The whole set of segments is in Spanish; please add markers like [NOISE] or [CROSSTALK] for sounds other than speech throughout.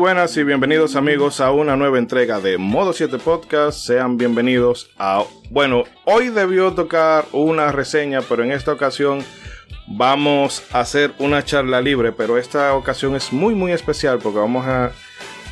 Buenas y bienvenidos amigos a una nueva entrega de Modo 7 Podcast. Sean bienvenidos a... Bueno, hoy debió tocar una reseña, pero en esta ocasión vamos a hacer una charla libre, pero esta ocasión es muy muy especial porque vamos a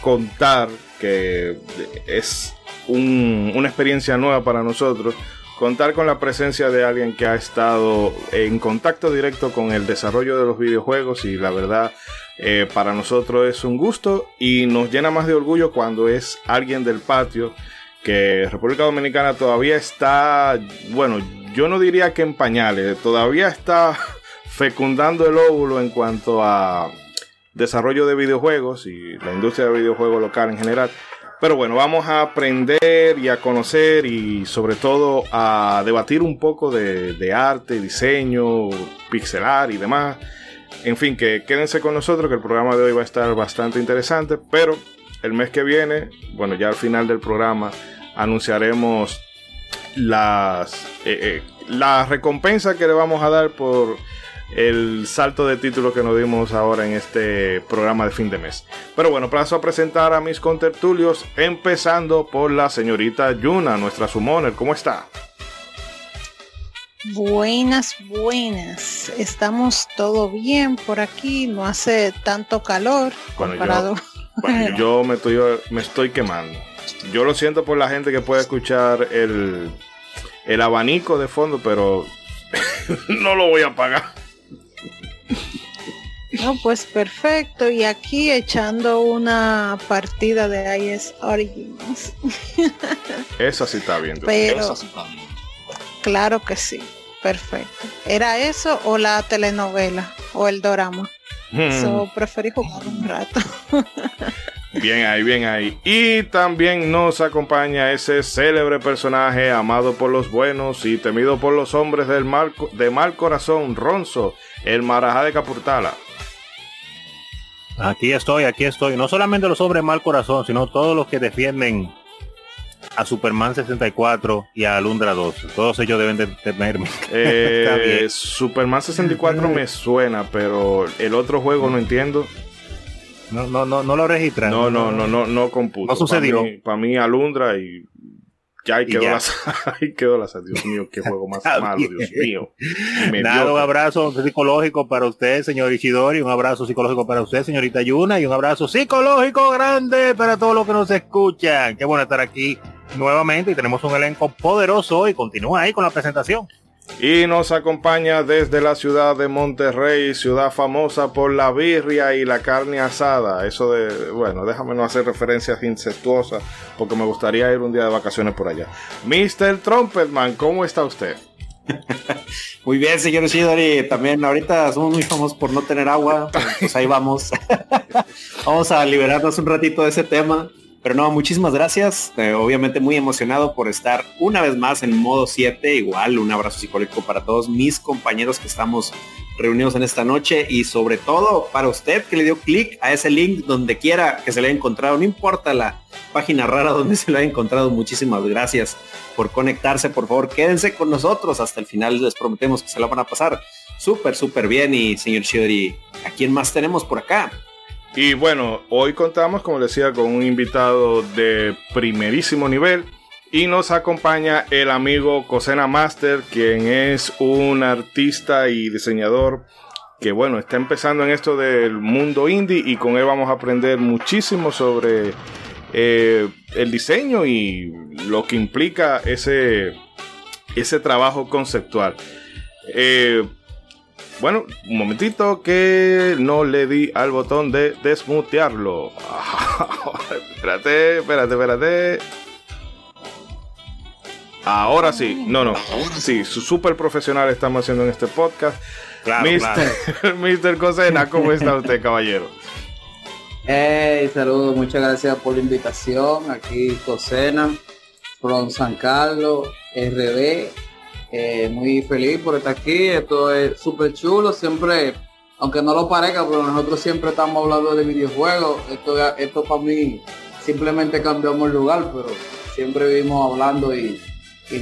contar que es una experiencia nueva para nosotros contar con la presencia de alguien que ha estado en contacto directo con el desarrollo de los videojuegos y la verdad eh, para nosotros es un gusto y nos llena más de orgullo cuando es alguien del patio que República Dominicana todavía está, bueno, yo no diría que en pañales, todavía está [LAUGHS] fecundando el óvulo en cuanto a desarrollo de videojuegos y la industria de videojuegos local en general. Pero bueno, vamos a aprender y a conocer y sobre todo a debatir un poco de, arte, diseño, pixelar y demás. En fin, que quédense con nosotros que el programa de hoy va a estar bastante interesante, pero el mes que viene, bueno, ya al final del programa anunciaremos las, eh, eh, recompensa que le vamos a dar por el salto de títulos que nos dimos ahora en este programa de fin de mes. Pero bueno, paso a presentar a mis contertulios, empezando por la señorita Yuna, nuestra summoner. ¿Cómo está? Buenas, buenas. Estamos todo bien por aquí, no hace tanto calor comparado. Yo, [LAUGHS] yo me, estoy, me estoy quemando. Yo lo siento por la gente que puede escuchar el, el abanico de fondo, pero [LAUGHS] no lo voy a pagar. No, pues perfecto. Y aquí echando una partida de IS Origins. [LAUGHS] Eso sí está bien. Pero, claro que sí. Perfecto. ¿Era eso o la telenovela o el drama? Eso hmm. preferí jugar un rato. [LAUGHS] bien ahí, bien ahí. Y también nos acompaña ese célebre personaje amado por los buenos y temido por los hombres del mal, de mal corazón, Ronzo, el marajá de Capurtala. Aquí estoy, aquí estoy. No solamente los hombres mal corazón, sino todos los que defienden a Superman 64 y a Alundra 2. Todos ellos deben de temerme. Eh, [LAUGHS] Superman 64 me suena, pero el otro juego no entiendo. No, no, no, no lo registran. No, no, no, no, no computo. No sucedió. Para mí, Alundra y ya [LAUGHS] ahí quedó, La, ahí quedó la Dios mío, qué juego más [LAUGHS] malo, Dios mío. Nada, un abrazo psicológico para usted, señor Ishidori, un abrazo psicológico para usted, señorita Yuna, y un abrazo psicológico grande para todos los que nos escuchan. Qué bueno estar aquí nuevamente y tenemos un elenco poderoso y continúa ahí con la presentación. Y nos acompaña desde la ciudad de Monterrey, ciudad famosa por la birria y la carne asada. Eso de, bueno, déjame no hacer referencias incestuosas porque me gustaría ir un día de vacaciones por allá. Mr. Trumpetman, ¿cómo está usted? [LAUGHS] Muy bien, señor Shidori. También ahorita somos muy famosos por no tener agua. Pues ahí vamos. [LAUGHS] vamos a liberarnos un ratito de ese tema. Pero no, muchísimas gracias. Eh, obviamente muy emocionado por estar una vez más en modo 7. Igual un abrazo psicológico para todos mis compañeros que estamos reunidos en esta noche y sobre todo para usted que le dio clic a ese link donde quiera que se le haya encontrado. No importa la página rara donde [LAUGHS] se lo haya encontrado. Muchísimas gracias por conectarse. Por favor, quédense con nosotros hasta el final. Les prometemos que se la van a pasar súper, súper bien. Y señor Shiori, ¿a quién más tenemos por acá? Y bueno, hoy contamos, como decía, con un invitado de primerísimo nivel. Y nos acompaña el amigo Cosena Master, quien es un artista y diseñador que bueno, está empezando en esto del mundo indie y con él vamos a aprender muchísimo sobre eh, el diseño y lo que implica ese, ese trabajo conceptual. Eh, bueno, un momentito que no le di al botón de desmutearlo. [LAUGHS] espérate, espérate, espérate. Ahora sí, no, no. Sí, su super profesional estamos haciendo en este podcast. Claro, Mister, [LAUGHS] Mister Cosena, ¿cómo está usted, [LAUGHS] caballero? Hey, saludos, muchas gracias por la invitación. Aquí Cosena, from San Carlos, RD eh, muy feliz por estar aquí, esto es súper chulo, siempre, aunque no lo parezca, pero nosotros siempre estamos hablando de videojuegos, esto, esto para mí simplemente cambiamos el lugar, pero siempre vivimos hablando y,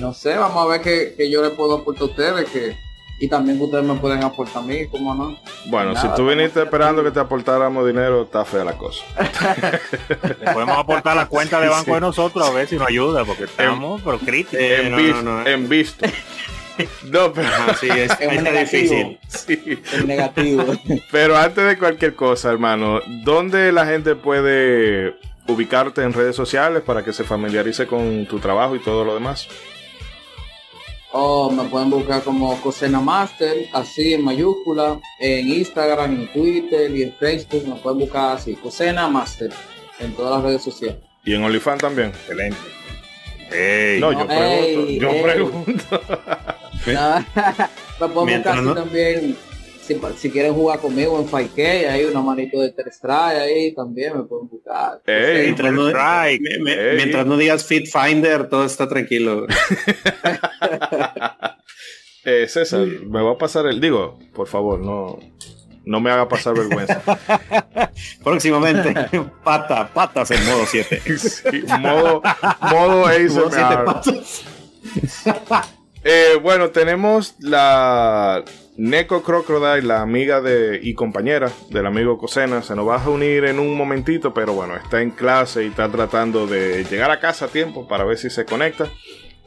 no sé, vamos a ver qué, yo le puedo aportar a ustedes, que y también ustedes me pueden aportar a mí, ¿cómo no? Bueno, si tú viniste esperando que te aportáramos dinero, está fea la cosa. [LAUGHS] Le podemos aportar la cuenta de banco de nosotros a ver si nos ayuda, porque estamos pero críticos. en, no, vis- no, no. en visto. No, pero, Ajá, sí, es, Es un está negativo. difícil. sí. El negativo. [LAUGHS] Pero antes de cualquier cosa, hermano, ¿dónde la gente puede ubicarte en redes sociales para que se familiarice con tu trabajo y todo lo demás? O me pueden buscar como Cosena Master, así en mayúscula, en Instagram, en Twitter y en Facebook. Me pueden buscar así, Cosena Master, en todas las redes sociales. Y en OnlyFans también. Excelente. Ey, No, No, yo pregunto. yo ey. pregunto. [LAUGHS] Ah, [LAUGHS] me pueden Mientras buscar así no- también. Si, si quieren jugar conmigo en 5K, hay una manito de 3 try ahí también me pueden buscar. Ey, Mientras no, me- me- Ey. mientras no digas Fit Finder, todo está tranquilo. [LAUGHS] Eh, César, me va a pasar el. Digo, por favor, no, no me haga pasar vergüenza. [LAUGHS] Próximamente, pata, patas en modo 7. Sí, modo, modo Modo ASMR. patas. Eh, bueno, tenemos la Neko Crocodile, la amiga de y compañera del amigo Cosena. Se nos va a unir en un momentito, pero bueno, está en clase y está tratando de llegar a casa a tiempo para ver si se conecta.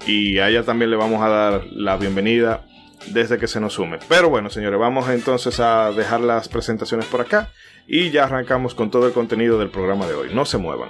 Y a ella también le vamos a dar la bienvenida desde que se nos sume. Pero bueno, señores, vamos entonces a dejar las presentaciones por acá y ya arrancamos con todo el contenido del programa de hoy. No se muevan.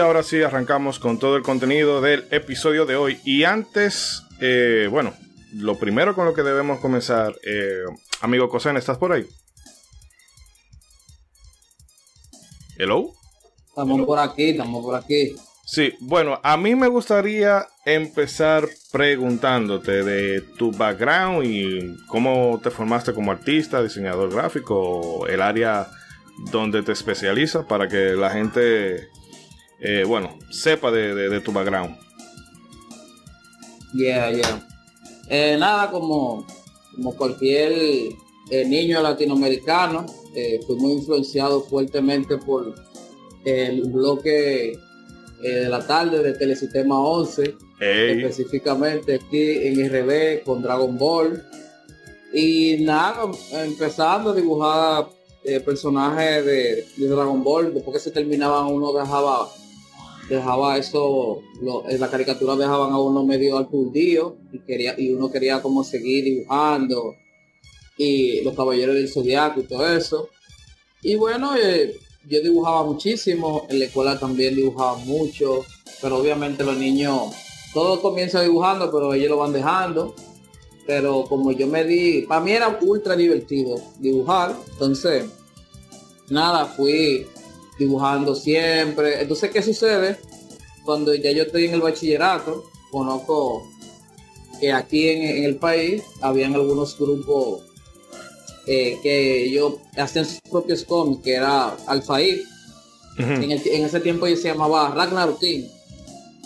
Ahora sí, arrancamos con todo el contenido del episodio de hoy. Y antes, eh, bueno, lo primero con lo que debemos comenzar, eh, amigo Cosen, ¿estás por ahí? Hello. Estamos por aquí, estamos por aquí. Sí, bueno, a mí me gustaría empezar preguntándote de tu background y cómo te formaste como artista, diseñador gráfico, el área donde te especializas para que la gente, eh, bueno, sepa de, de- de tu background. Yeah, yeah. Eh, nada, como, como cualquier eh, niño latinoamericano, fui muy influenciado fuertemente por el bloque de la tarde de Telesistema 11, Ey, específicamente aquí en RB con Dragon Ball. Y nada, empezando a dibujar personajes de, Dragon Ball, después que se terminaban uno dejaba dejaba eso, la caricatura dejaban a uno medio al fundillo y quería y uno quería como seguir dibujando y los caballeros del zodiaco y todo eso. Y bueno, eh, yo dibujaba muchísimo, en la escuela también dibujaba mucho, pero obviamente los niños, todo comienza dibujando, pero ellos lo van dejando. Pero como yo me di, para mí era ultra divertido dibujar, entonces, nada, fui dibujando siempre. Entonces, ¿qué sucede? Cuando ya yo estoy en el bachillerato, conozco que aquí en, el país habían algunos grupos eh, que ellos hacían sus propios cómics, que era Alfair. en, ese tiempo yo se llamaba Ragnar King.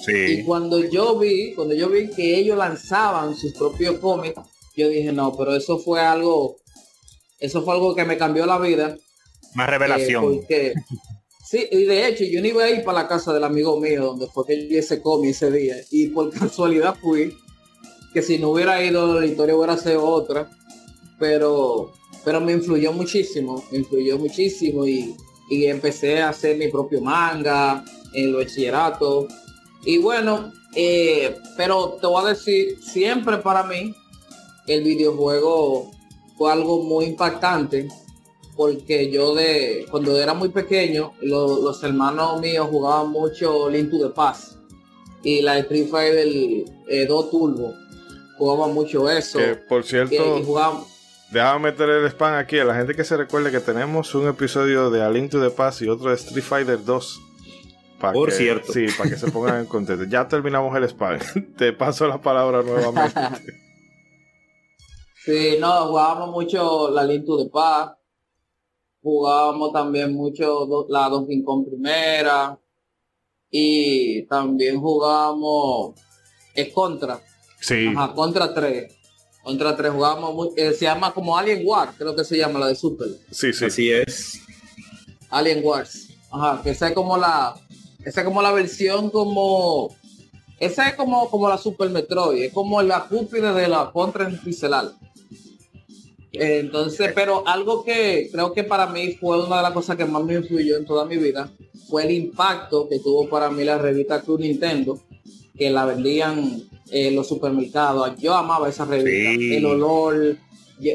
Y cuando yo vi, cuando yo vi que ellos lanzaban sus propios cómics, yo dije, no, pero eso fue algo, eso fue algo que me cambió la vida. Más revelación. Eh, Sí, y de hecho yo no iba a ir para la casa del amigo mío donde fue que yo ese cómic ese día y por [LAUGHS] casualidad fui que si no hubiera ido la historia hubiera sido otra pero pero me influyó muchísimo me influyó muchísimo y, empecé a hacer mi propio manga en el bachillerato. Y bueno eh, pero te voy a decir siempre para mí el videojuego fue algo muy impactante porque yo de cuando era muy pequeño, los hermanos míos jugaban mucho Link to the Past y la Street Fighter eh, 2 Turbo. Jugaban mucho eso. por cierto, déjame meter el spam aquí a la gente que se recuerde que tenemos un episodio de A Link to the Past y otro de Street Fighter 2. Por cierto. Sí, para que se pongan en contexto. Ya terminamos el spam. [LAUGHS] Te paso la palabra nuevamente. [LAUGHS] sí, no, jugábamos mucho la Link to the Past jugábamos también mucho la Donkey Kong primera y también jugábamos es contra. Sí. Ajá, contra 3 contra 3 jugábamos eh, se llama como Alien Wars creo que se llama la de Super. Sí sí. Así es. Alien Wars. Ajá que esa es como la esa es como la versión como esa es como como la Super Metroid es como la cúpula de la contra en pixelar entonces, pero algo que creo que para mí fue una de las cosas que más me influyó en toda mi vida fue el impacto que tuvo para mí la revista Club Nintendo, que la vendían en los supermercados. Yo amaba esa revista, el olor.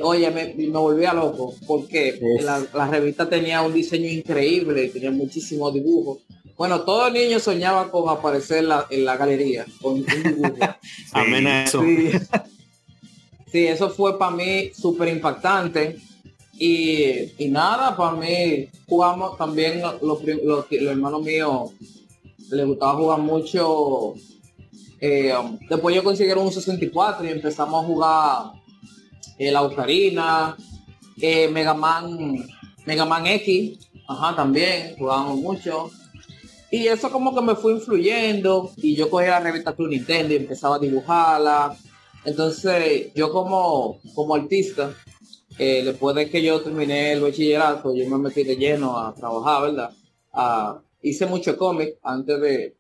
Oye, me, me volvía loco porque la, revista tenía un diseño increíble, tenía muchísimos dibujos. Bueno, todo niño soñaba con aparecer en la galería con un dibujo. [LAUGHS] Amén eso. Sí, [LAUGHS] eso fue para mí súper impactante. Y, nada, para mí jugamos también los, los, hermanos míos les gustaba jugar mucho. Eh, después yo consiguieron un 64 y empezamos a jugar eh, la Ocarina, eh, Mega Man, Mega Man X, ajá, también jugábamos mucho. Y eso como que me fue influyendo y yo cogí la revista Club Nintendo y empezaba a dibujarla entonces, yo como, como artista, eh, después de que yo terminé el bachillerato, yo me metí de lleno a trabajar, ¿verdad? hice mucho cómic antes de,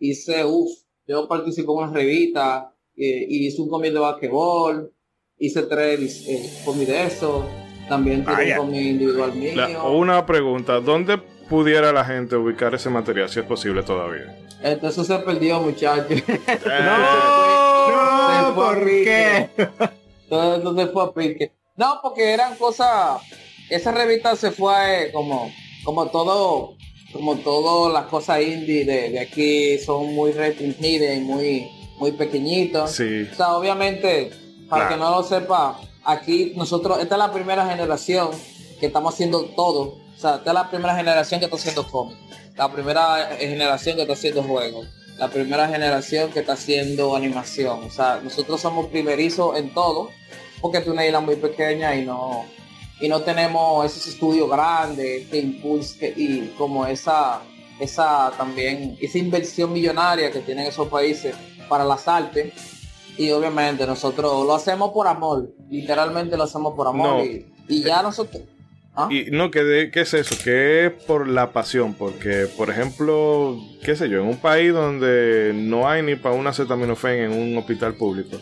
hice, uff, yo participé en una revista, eh, y hice un cómic de basquetbol, hice tres eh, cómics de eso, también tuve un cómic individual mío. una pregunta, ¿dónde pudiera la gente ubicar ese material, si es posible todavía? Entonces se perdió, muchachos. [LAUGHS] ¡No! No, ¿por qué? Entonces fue a pique. No, porque eran cosas. Esa revista se fue como, como todo, como todas las cosas indie de, aquí son muy restringidas y muy, muy pequeñitos. Sí. O sea, obviamente, para que no lo sepa, aquí nosotros, esta es la primera generación que estamos haciendo todo. O sea, esta es la primera generación que está haciendo cómics. La primera generación que está haciendo juegos la primera generación que está haciendo animación. O sea, nosotros somos primerizos en todo, porque es una isla muy pequeña y no y no tenemos esos estudios grandes que impulse y como esa esa también esa inversión millonaria que tienen esos países para las artes y obviamente nosotros lo hacemos por amor literalmente lo hacemos por amor y ya nosotros ¿Ah? Y no, ¿qué, ¿qué es eso? Que es por la pasión, porque, por ejemplo, qué sé yo, en un país donde no hay ni para una acetaminofén en un hospital público,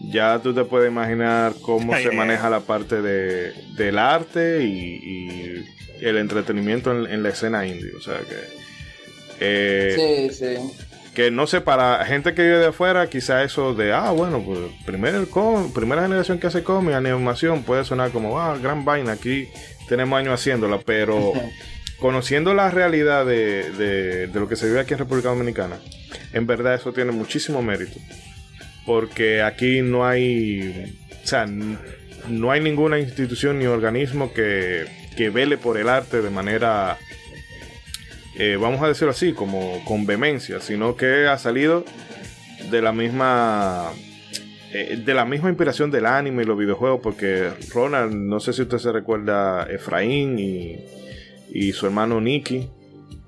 ya tú te puedes imaginar cómo se maneja la parte de, del arte y, el entretenimiento en, la escena indie. O sea que. Eh, sí, sí. Que no sé, para gente que vive de afuera, quizá eso de, ah, bueno, pues primero el primera generación que hace cómic, animación, puede sonar como, ah, gran vaina, aquí tenemos años haciéndola, pero [LAUGHS] conociendo la realidad de, de, de lo que se vive aquí en República Dominicana, en verdad eso tiene muchísimo mérito porque aquí no hay, o sea, no hay ninguna institución ni organismo que, que vele por el arte de manera, eh, vamos a decirlo así, como con vehemencia, sino que ha salido de la misma eh, de la misma inspiración del anime y los videojuegos, porque Ronald, no sé si usted se recuerda Efraín y, y su hermano Nicky,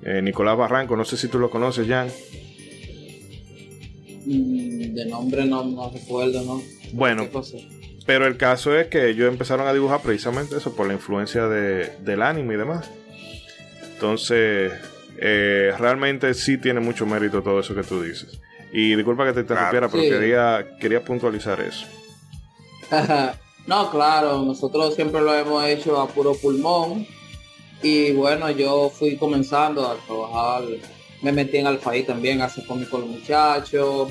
eh, Nicolás Barranco, no sé si tú lo conoces, Jan. Mm, de nombre no, no recuerdo, ¿no? Bueno, pero el caso es que ellos empezaron a dibujar precisamente eso por la influencia de, del anime y demás. Entonces, eh, realmente sí tiene mucho mérito todo eso que tú dices. Y disculpa que te interrumpiera, pero quería, quería puntualizar eso. [LAUGHS] no, claro, nosotros siempre lo hemos hecho a puro pulmón. Y bueno, yo fui comenzando a trabajar me metí en Alfaí también, hace cómic con los muchachos.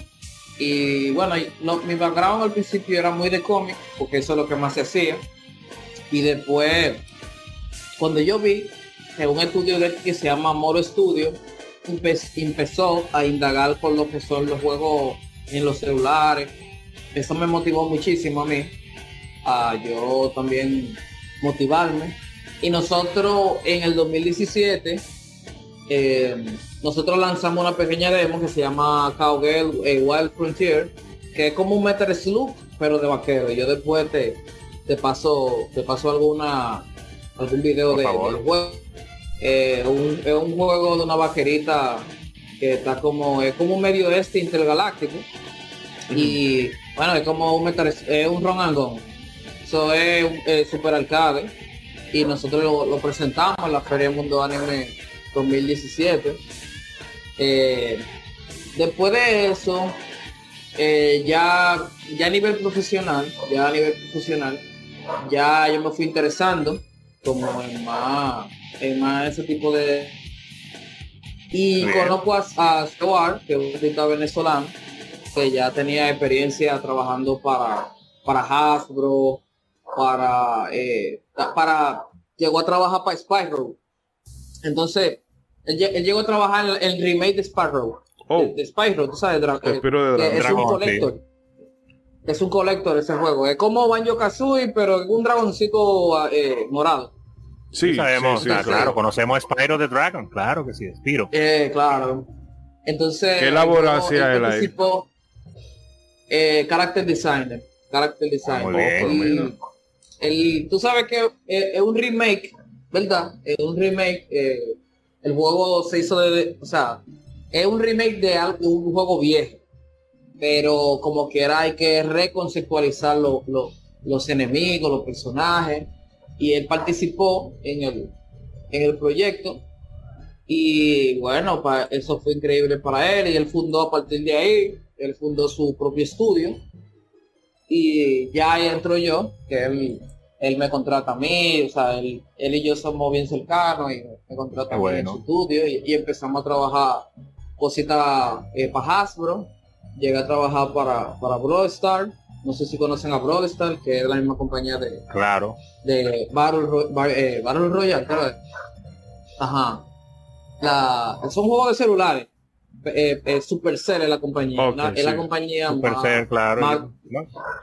Y bueno, mi background al principio era muy de cómic, porque eso es lo que más se hacía. Y después, cuando yo vi en un estudio que se llama Moro Studio, empezó a indagar por lo que son los juegos en los celulares. Eso me motivó muchísimo a mí, a yo también motivarme. Y nosotros en el 2017 eh, nosotros lanzamos una pequeña demo que se llama Cowgirl eh, Wild Frontier, que es como un Metal Slug, pero de vaquero. Yo después te, te paso te paso alguna algún video de, del juego. Eh, es un juego de una vaquerita que está como es como un medio este intergaláctico. Y bueno es como un metal es un run and eso es super arcade. Y nosotros lo, lo presentamos en la feria mundo anime 2017 eh, después de eso, eh, ya, ya a nivel profesional, ya a nivel profesional, ya yo me fui interesando como en más, en más ese tipo de... Y conozco a, a que es un artista venezolano, que ya tenía experiencia trabajando para, para Hasbro, para, eh, para, llegó a trabajar para Spyro. Entonces, él, llegó a trabajar en el remake de Sparrow. Oh. De, Spyro, tú sabes, eh, es un colector. Es un colector ese juego. Es como Banjo Kazooie, pero un dragoncito eh, morado. Sí, sabemos, claro, conocemos a Spyro the Dragon, claro que sí, Spyro. Eh, claro. Entonces, ¿qué labor hacía él ahí? Eh, character designer, character designer. Muy el, tú sabes que es un remake, ¿verdad? Es un remake eh, el juego se hizo de, o sea, es un remake de, un juego viejo, pero como que era hay que reconceptualizar los enemigos, los personajes, y él participó en el, en el proyecto. Y bueno, eso fue increíble para él y él fundó a partir de ahí, él fundó su propio estudio y ya ahí entro yo, que él él me contrata a mí, o sea, él, y yo somos bien cercanos y me contrata a mí en su estudio y, empezamos a trabajar cositas eh, para Hasbro. Llegué a trabajar para, para Broadstar. No sé si conocen a Broadstar, que es la misma compañía de... Claro. De Battle, eh, Royale, Ajá. La, son juegos de celulares. Eh, eh, Supercell es la compañía. es la compañía Supercell, claro.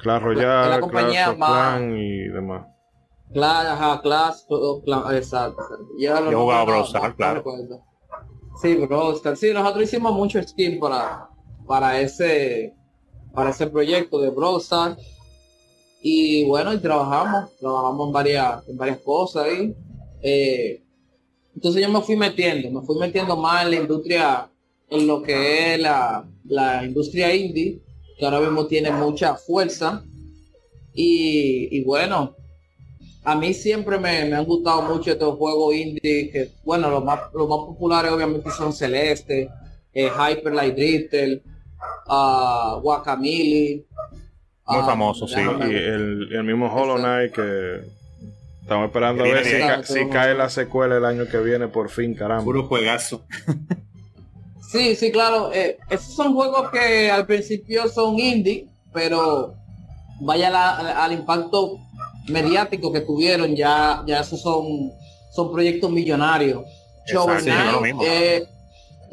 claro, ya. la compañía más. y demás. Claro, ajá, Clash, exacto. Ya Yo jugaba Brawl claro. Sí, Brawl Sí, nosotros hicimos mucho skin para, para ese para ese proyecto de Brawl Y bueno, y trabajamos, trabajamos en varias, en varias cosas ahí. Eh, entonces yo me fui metiendo, me fui metiendo más en la industria en lo que es la, industria indie, que ahora mismo tiene mucha fuerza. Y, bueno, a mí siempre me, han gustado mucho estos juegos indie, que bueno, los más, los más populares obviamente son Celeste, eh, Hyper Light Drifter, uh, Muy Ah, famoso, sí. Y el, el mismo Hollow Knight que estamos esperando a ver si, ca- si cae la secuela el año que viene por fin, caramba. Puro juegazo. Sí, sí, claro. eh, esos son juegos que al principio son indie, pero vaya la- al impacto mediático que tuvieron, ya, ya esos son, son proyectos millonarios. Shovel Exacto, Knight, lo mismo. eh,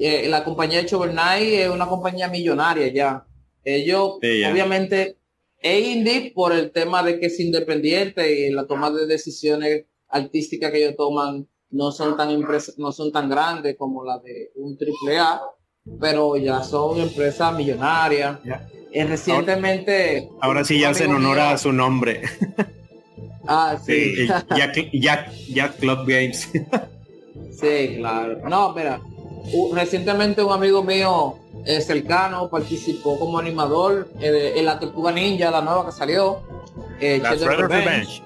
eh, la compañía de Knight es una compañía millonaria ya. Ellos, Sí, ya. obviamente, es indie por el tema de que es independiente y la toma de decisiones artísticas que ellos toman no son tan no son tan grandes como la de un triple A, pero ya son empresas millonarias. Eh, recientemente. Ahora sí ya hacen honor a su nombre. Ah, sí. Sí, Jack, Jack, Jack Club Games. Sí, claro. No, mira, recientemente un amigo mío eh, cercano participó como animador eh, en la Tortuga Ninja, la nueva que salió. Eh, La Revenge. Revenge.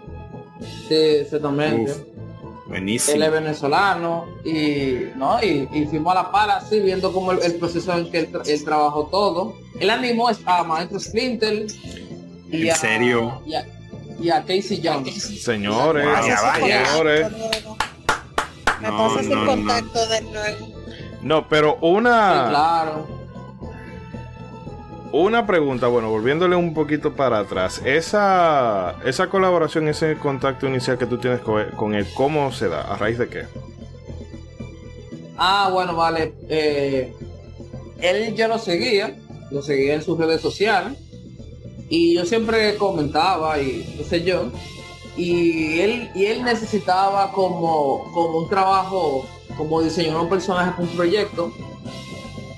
Sí, exactamente. Uf, Él buenísimo. es venezolano y no y, y fuimos a la pala así viendo como el, el proceso en que él, tra- él trabajó todo. Él animó a Maestro Splinter y ¿En a, serio? y a, y a Casey Jones. Señores, Vaya, vaya. señores. Me No, pasas no, el no. contacto de luego. No, pero Sí, una, claro. una pregunta, bueno, volviéndole un poquito para atrás. Esa, esa colaboración, ese contacto inicial que tú tienes con él, con él, ¿cómo se da? ¿A raíz de qué? Ah, bueno, vale. Eh, él yo lo seguía, lo seguía en sus redes sociales y yo siempre comentaba y qué sé yo. Y él, y él necesitaba como, como un trabajo, como diseñar un personaje para un proyecto.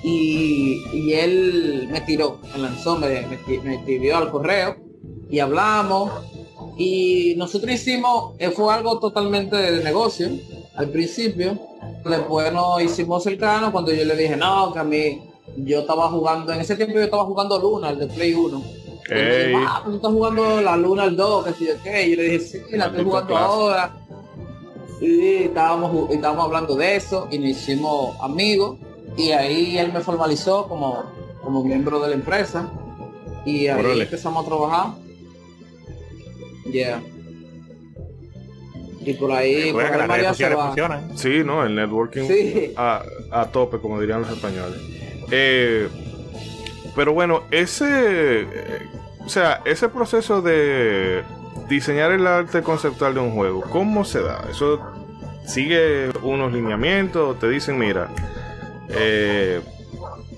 Y, y él me tiró, me lanzó, me, me, me escribió al correo y hablamos. Y nosotros hicimos, eh, fue algo totalmente de negocio al principio. Después nos hicimos cercanos cuando yo le dije, no, que a mí, yo estaba jugando, en ese tiempo yo estaba jugando Luna, el de Play 1. Y él me Ey. dijo, ah, tú estás jugando la Luna al 2, que si yo qué. Y yo le dije, sí, la estoy jugando ahora. Y estábamos, estábamos hablando de eso y nos hicimos amigos. Y ahí él me formalizó como, como miembro de la empresa. Y ahí Órale. empezamos a trabajar. Yeah. Y por ahí, por Recuerda que ahí las redes sociales va. funcionan. Sí, ¿no? El networking Sí. a, a tope, como dirían los españoles. Eh, pero bueno, ese... eh, o sea, ese proceso de diseñar el arte conceptual de un juego, ¿cómo se da? ¿Eso sigue unos lineamientos? ¿Te dicen, mira, eh,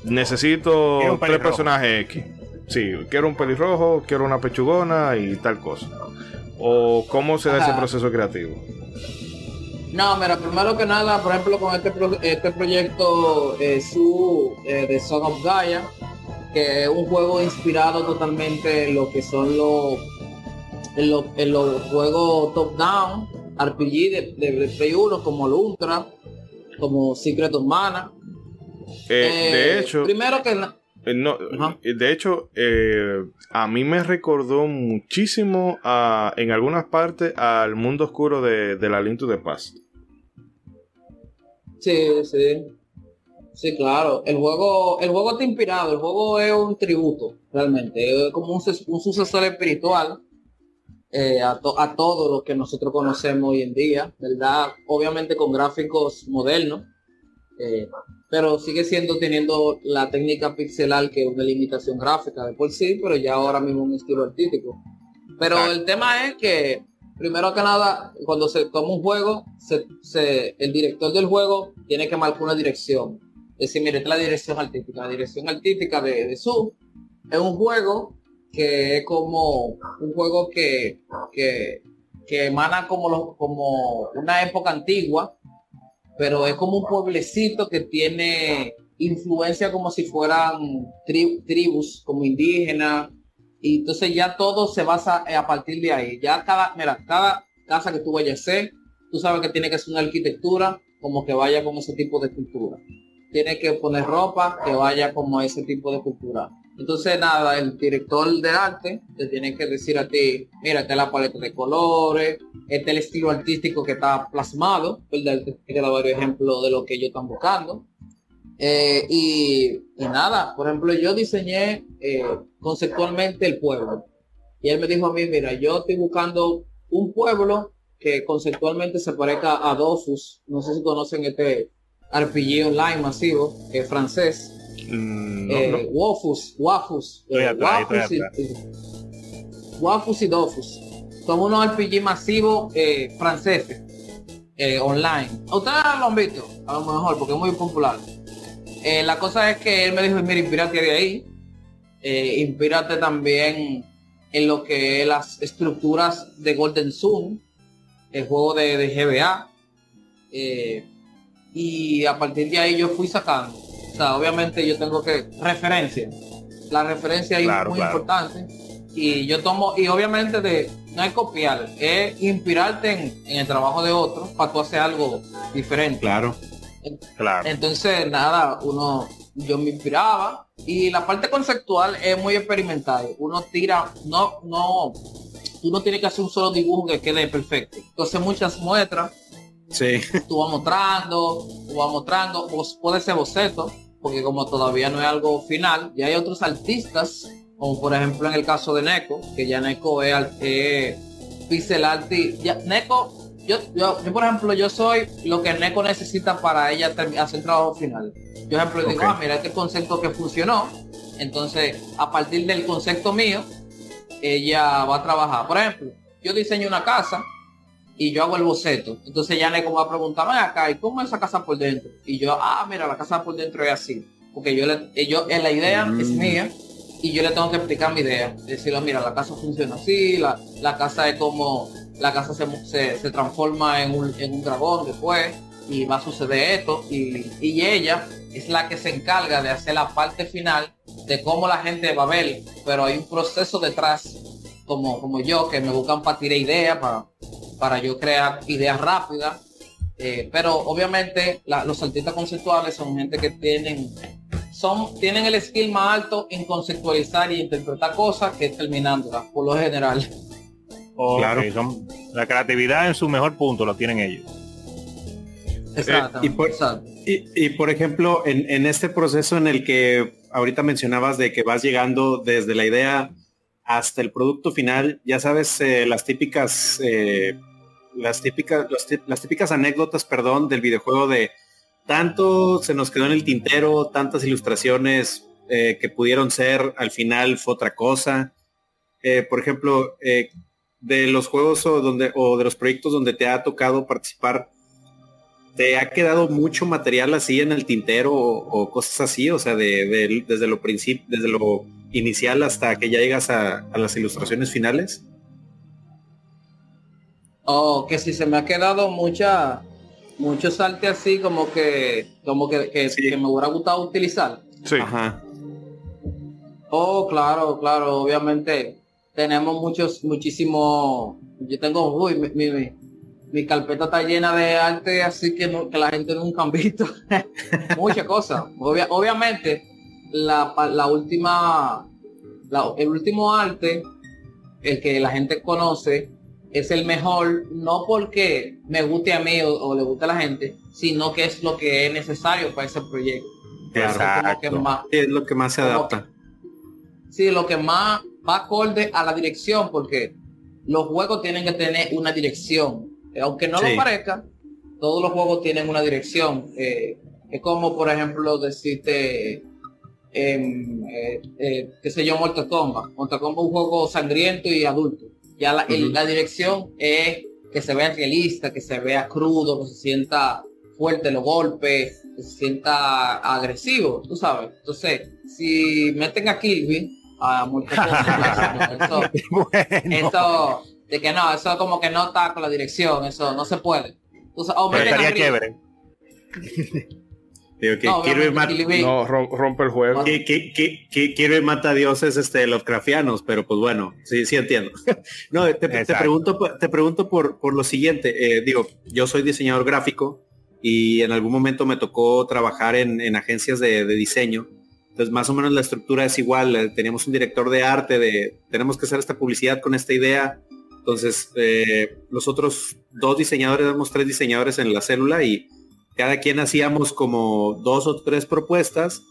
necesito tres personajes X? Sí, quiero un pelirrojo, quiero una pechugona y tal cosa. ¿O cómo se da ese proceso creativo? No, mira, primero que nada, por ejemplo, con este, pro- este proyecto eh, su eh, de Son of Gaia, que es un juego inspirado totalmente en lo que son los en los, en los juegos top down, RPG de, de, de Play 1, como el Ultra, como Secret of Mana. Eh, Eh, de hecho, primero que na- Eh, No, eh, de hecho, eh, a mí me recordó muchísimo a, en algunas partes al mundo oscuro de, de la Link to the Past. Sí, sí. Sí, claro. El juego, el juego está inspirado, el juego es un tributo, realmente. Es como un sucesor espiritual eh, a, to- a todo lo que nosotros conocemos hoy en día, ¿verdad? Obviamente con gráficos modernos, eh, pero sigue siendo teniendo la técnica pixelar que es una limitación gráfica de por sí, pero ya ahora mismo un estilo artístico. Pero el tema es que, primero que nada, cuando se toma un juego, se, se- el director del juego tiene que marcar una dirección. Es decir, mire, esta es la dirección artística. La dirección artística de, de su es un juego que es como un juego que, que, que emana como, lo- como una época antigua, pero es como un pueblecito que tiene influencia como si fueran tri- tribus, como indígenas, y entonces ya todo se basa eh, a partir de ahí. Ya cada, mira, cada casa que tú vayas a hacer, tú sabes que tiene que ser una arquitectura como que vaya con ese tipo de cultura. Tiene que poner ropa que vaya como ese tipo de cultura. Entonces nada, el director de arte te tiene que decir a ti, mira, esta es la paleta de colores, este es el estilo artístico que está plasmado, ¿verdad? Te te da varios ejemplos de lo que ellos están buscando. Eh, y, y nada, por ejemplo, yo diseñé eh, conceptualmente el pueblo. Y él me dijo a mí, mira, yo estoy buscando un pueblo que conceptualmente se parezca a Dofus. No sé si conocen este RPG online masivo, que es francés. Mm, eh, no, no. Wafus, eh, atrás, Wafus, y, y- Wafus y Dofus. Son unos RPG masivos eh, franceses eh, online. Ustedes lo han visto, a lo mejor, porque es muy popular. Eh, la cosa es que él me dijo, mira, inspírate de ahí. Eh, inspírate también en lo que es las estructuras de Golden Sun, el juego de, de GBA. Eh, y a partir de ahí yo fui sacando. Sea, obviamente yo tengo que referencia. La referencia ahí Claro, es muy claro. importante. Y yo tomo, y obviamente de no es copiar, es inspirarte en, en el trabajo de otros para tú hacer algo diferente. Claro. Claro. Entonces, nada, uno, yo me inspiraba y la parte conceptual es muy experimental. Uno tira, no, no, tú no tienes que hacer un solo dibujo que quede perfecto. Entonces, muchas muestras, Sí. tú vas mostrando, tú vas mostrando, vos- puede ser boceto, porque como todavía no es algo final, ya hay otros artistas, como por ejemplo en el caso de Neko, que ya Neko es, es pixel art y ya Neko yo, yo, yo, por ejemplo, yo soy lo que Neko necesita para ella hacer el trabajo final. Yo, ejemplo, digo, Ok. ah, mira este concepto que funcionó. Entonces, a partir del concepto mío, ella va a trabajar. Por ejemplo, yo diseño una casa y yo hago el boceto. Entonces ya me va a preguntar, acá, ¿y cómo es esa casa por dentro? Y yo, ah, mira, la casa por dentro es así. Porque yo, le, eh, yo eh, la idea es Mm. mía y yo le tengo que explicar mi idea. Decirle, mira, la casa funciona así, la, la casa es como, la casa se, se, se transforma en un, en un dragón después y va a suceder esto. Y, y ella es la que se encarga de hacer la parte final de cómo la gente va a ver. Pero hay un proceso detrás, como, como yo, que me buscan para tirar ideas, para, para yo crear ideas rápidas. Eh, pero obviamente la- los artistas conceptuales son gente que tienen son tienen el skill más alto en conceptualizar y interpretar cosas que terminándolas por lo general Claro. son- la creatividad en su mejor punto lo tienen ellos. exacto, y por- y, por ejemplo, en, en este proceso en el que ahorita mencionabas de que vas llegando desde la idea hasta el producto final, ya sabes, eh, las típicas, eh, las típicas, las, tí- las típicas anécdotas, perdón, del videojuego de tanto se nos quedó en el tintero, tantas ilustraciones eh, que pudieron ser, al final fue otra cosa. Por ejemplo, de los juegos o, donde, o de los proyectos donde te ha tocado participar, ¿Te ha quedado mucho material así en el tintero o, cosas así? O sea, de, de- desde lo principio, desde lo inicial hasta que ya llegas a, a las ilustraciones finales. Oh, que si se me ha quedado mucha mucho salte así como que como que, que, Sí. que me hubiera gustado utilizar Sí. Ajá. Oh, claro, claro, obviamente tenemos muchos, muchísimos, yo tengo, uy, mi, mi, mi- mi carpeta está llena de arte, así que, no- que la gente nunca han visto. [LAUGHS] Muchas cosas. Obvia- obviamente, la, la última, la- el último arte, el que la gente conoce, es el mejor, no porque me guste a mí o, o le guste a la gente, sino que es lo que es necesario para ese proyecto. Claro. Es que Exacto. más- Es lo que más se adapta. Sí, lo que más va acorde a la dirección, porque los juegos tienen que tener una dirección. Eh, Aunque no Sí. lo parezca, todos los juegos tienen una dirección. Eh, es como, por ejemplo, decirte, eh, eh, qué sé yo, Mortal Kombat. Mortal Kombat es un juego sangriento y adulto. Ya la, el- la dirección es que se vea realista, que se vea crudo, que se sienta fuerte los golpes, que se sienta agresivo, tú sabes. Entonces, si meten a Kirby, [LAUGHS] a Mortal Kombat, eso, [LAUGHS] bueno, eso, de que no, eso como que no está con la dirección, eso no se puede. O pero estaría chévere. [LAUGHS] Digo que No, quiero mata. No, rom- rompe el juego. que, que, que, que quiero mata dioses este Lovecraftianos, pero pues bueno, sí, sí entiendo. [LAUGHS] no, te, pregunto, por- te pregunto por, por lo siguiente. eh, digo, yo soy diseñador gráfico y en algún momento me tocó trabajar en, en agencias de, de diseño. Entonces, más o menos la estructura es igual. eh, Teníamos un director de arte, de tenemos que hacer esta publicidad con esta idea. Entonces, eh, los otros dos diseñadores, éramos tres diseñadores en la célula y cada quien hacíamos como dos o tres propuestas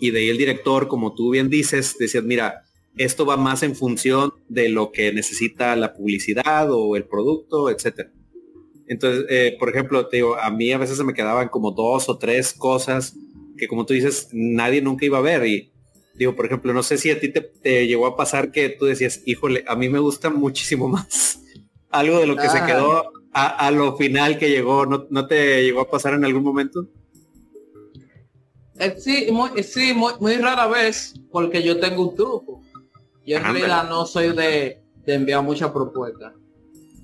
y de ahí el director, como tú bien dices, decías, mira, esto va más en función de lo que necesita la publicidad o el producto, etcétera. Entonces, eh, por ejemplo, te digo, a mí a veces se me quedaban como dos o tres cosas que como tú dices, nadie nunca iba a ver. Y digo, por ejemplo, no sé si a ti te, llegó a pasar que tú decías, híjole, a mí me gusta muchísimo más [LAUGHS] algo de lo que se ah. quedó a, lo final que llegó. ¿No, te llegó a pasar en algún momento? Eh, sí, muy, sí muy, rara vez, porque yo tengo un truco. Yo en realidad no soy de, enviar muchas propuestas.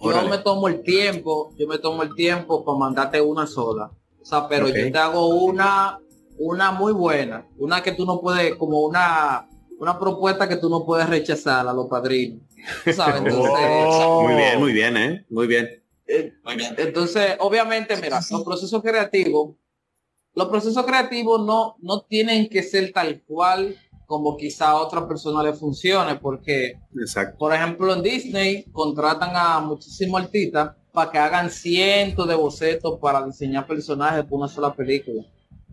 Yo me tomo el tiempo, yo me tomo el tiempo para mandarte una sola. O sea, pero yo te hago una, una muy buena, una que tú no puedes, como una, una propuesta que tú no puedes rechazar a los padrinos. [LAUGHS] Oh. muy bien, muy bien, ¿eh? Muy bien. Entonces, obviamente, mira, los procesos creativos, los procesos creativos no, no tienen que ser tal cual como quizá a otra persona le funcione, porque, por ejemplo, en Disney contratan a muchísimos artistas para que hagan cientos de bocetos para diseñar personajes por una sola película.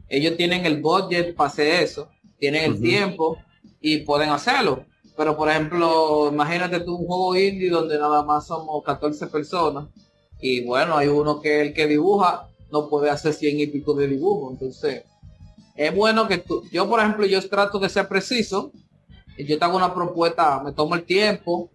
Ellos tienen el budget para hacer eso, tienen el tiempo y pueden hacerlo. Pero, por ejemplo, imagínate tú un juego indie donde nada más somos 14 personas y bueno, hay uno que el que dibuja no puede hacer 100 y pico de dibujo. Entonces, es bueno que tú, yo por ejemplo, yo trato de ser preciso, yo te hago una propuesta, me tomo el tiempo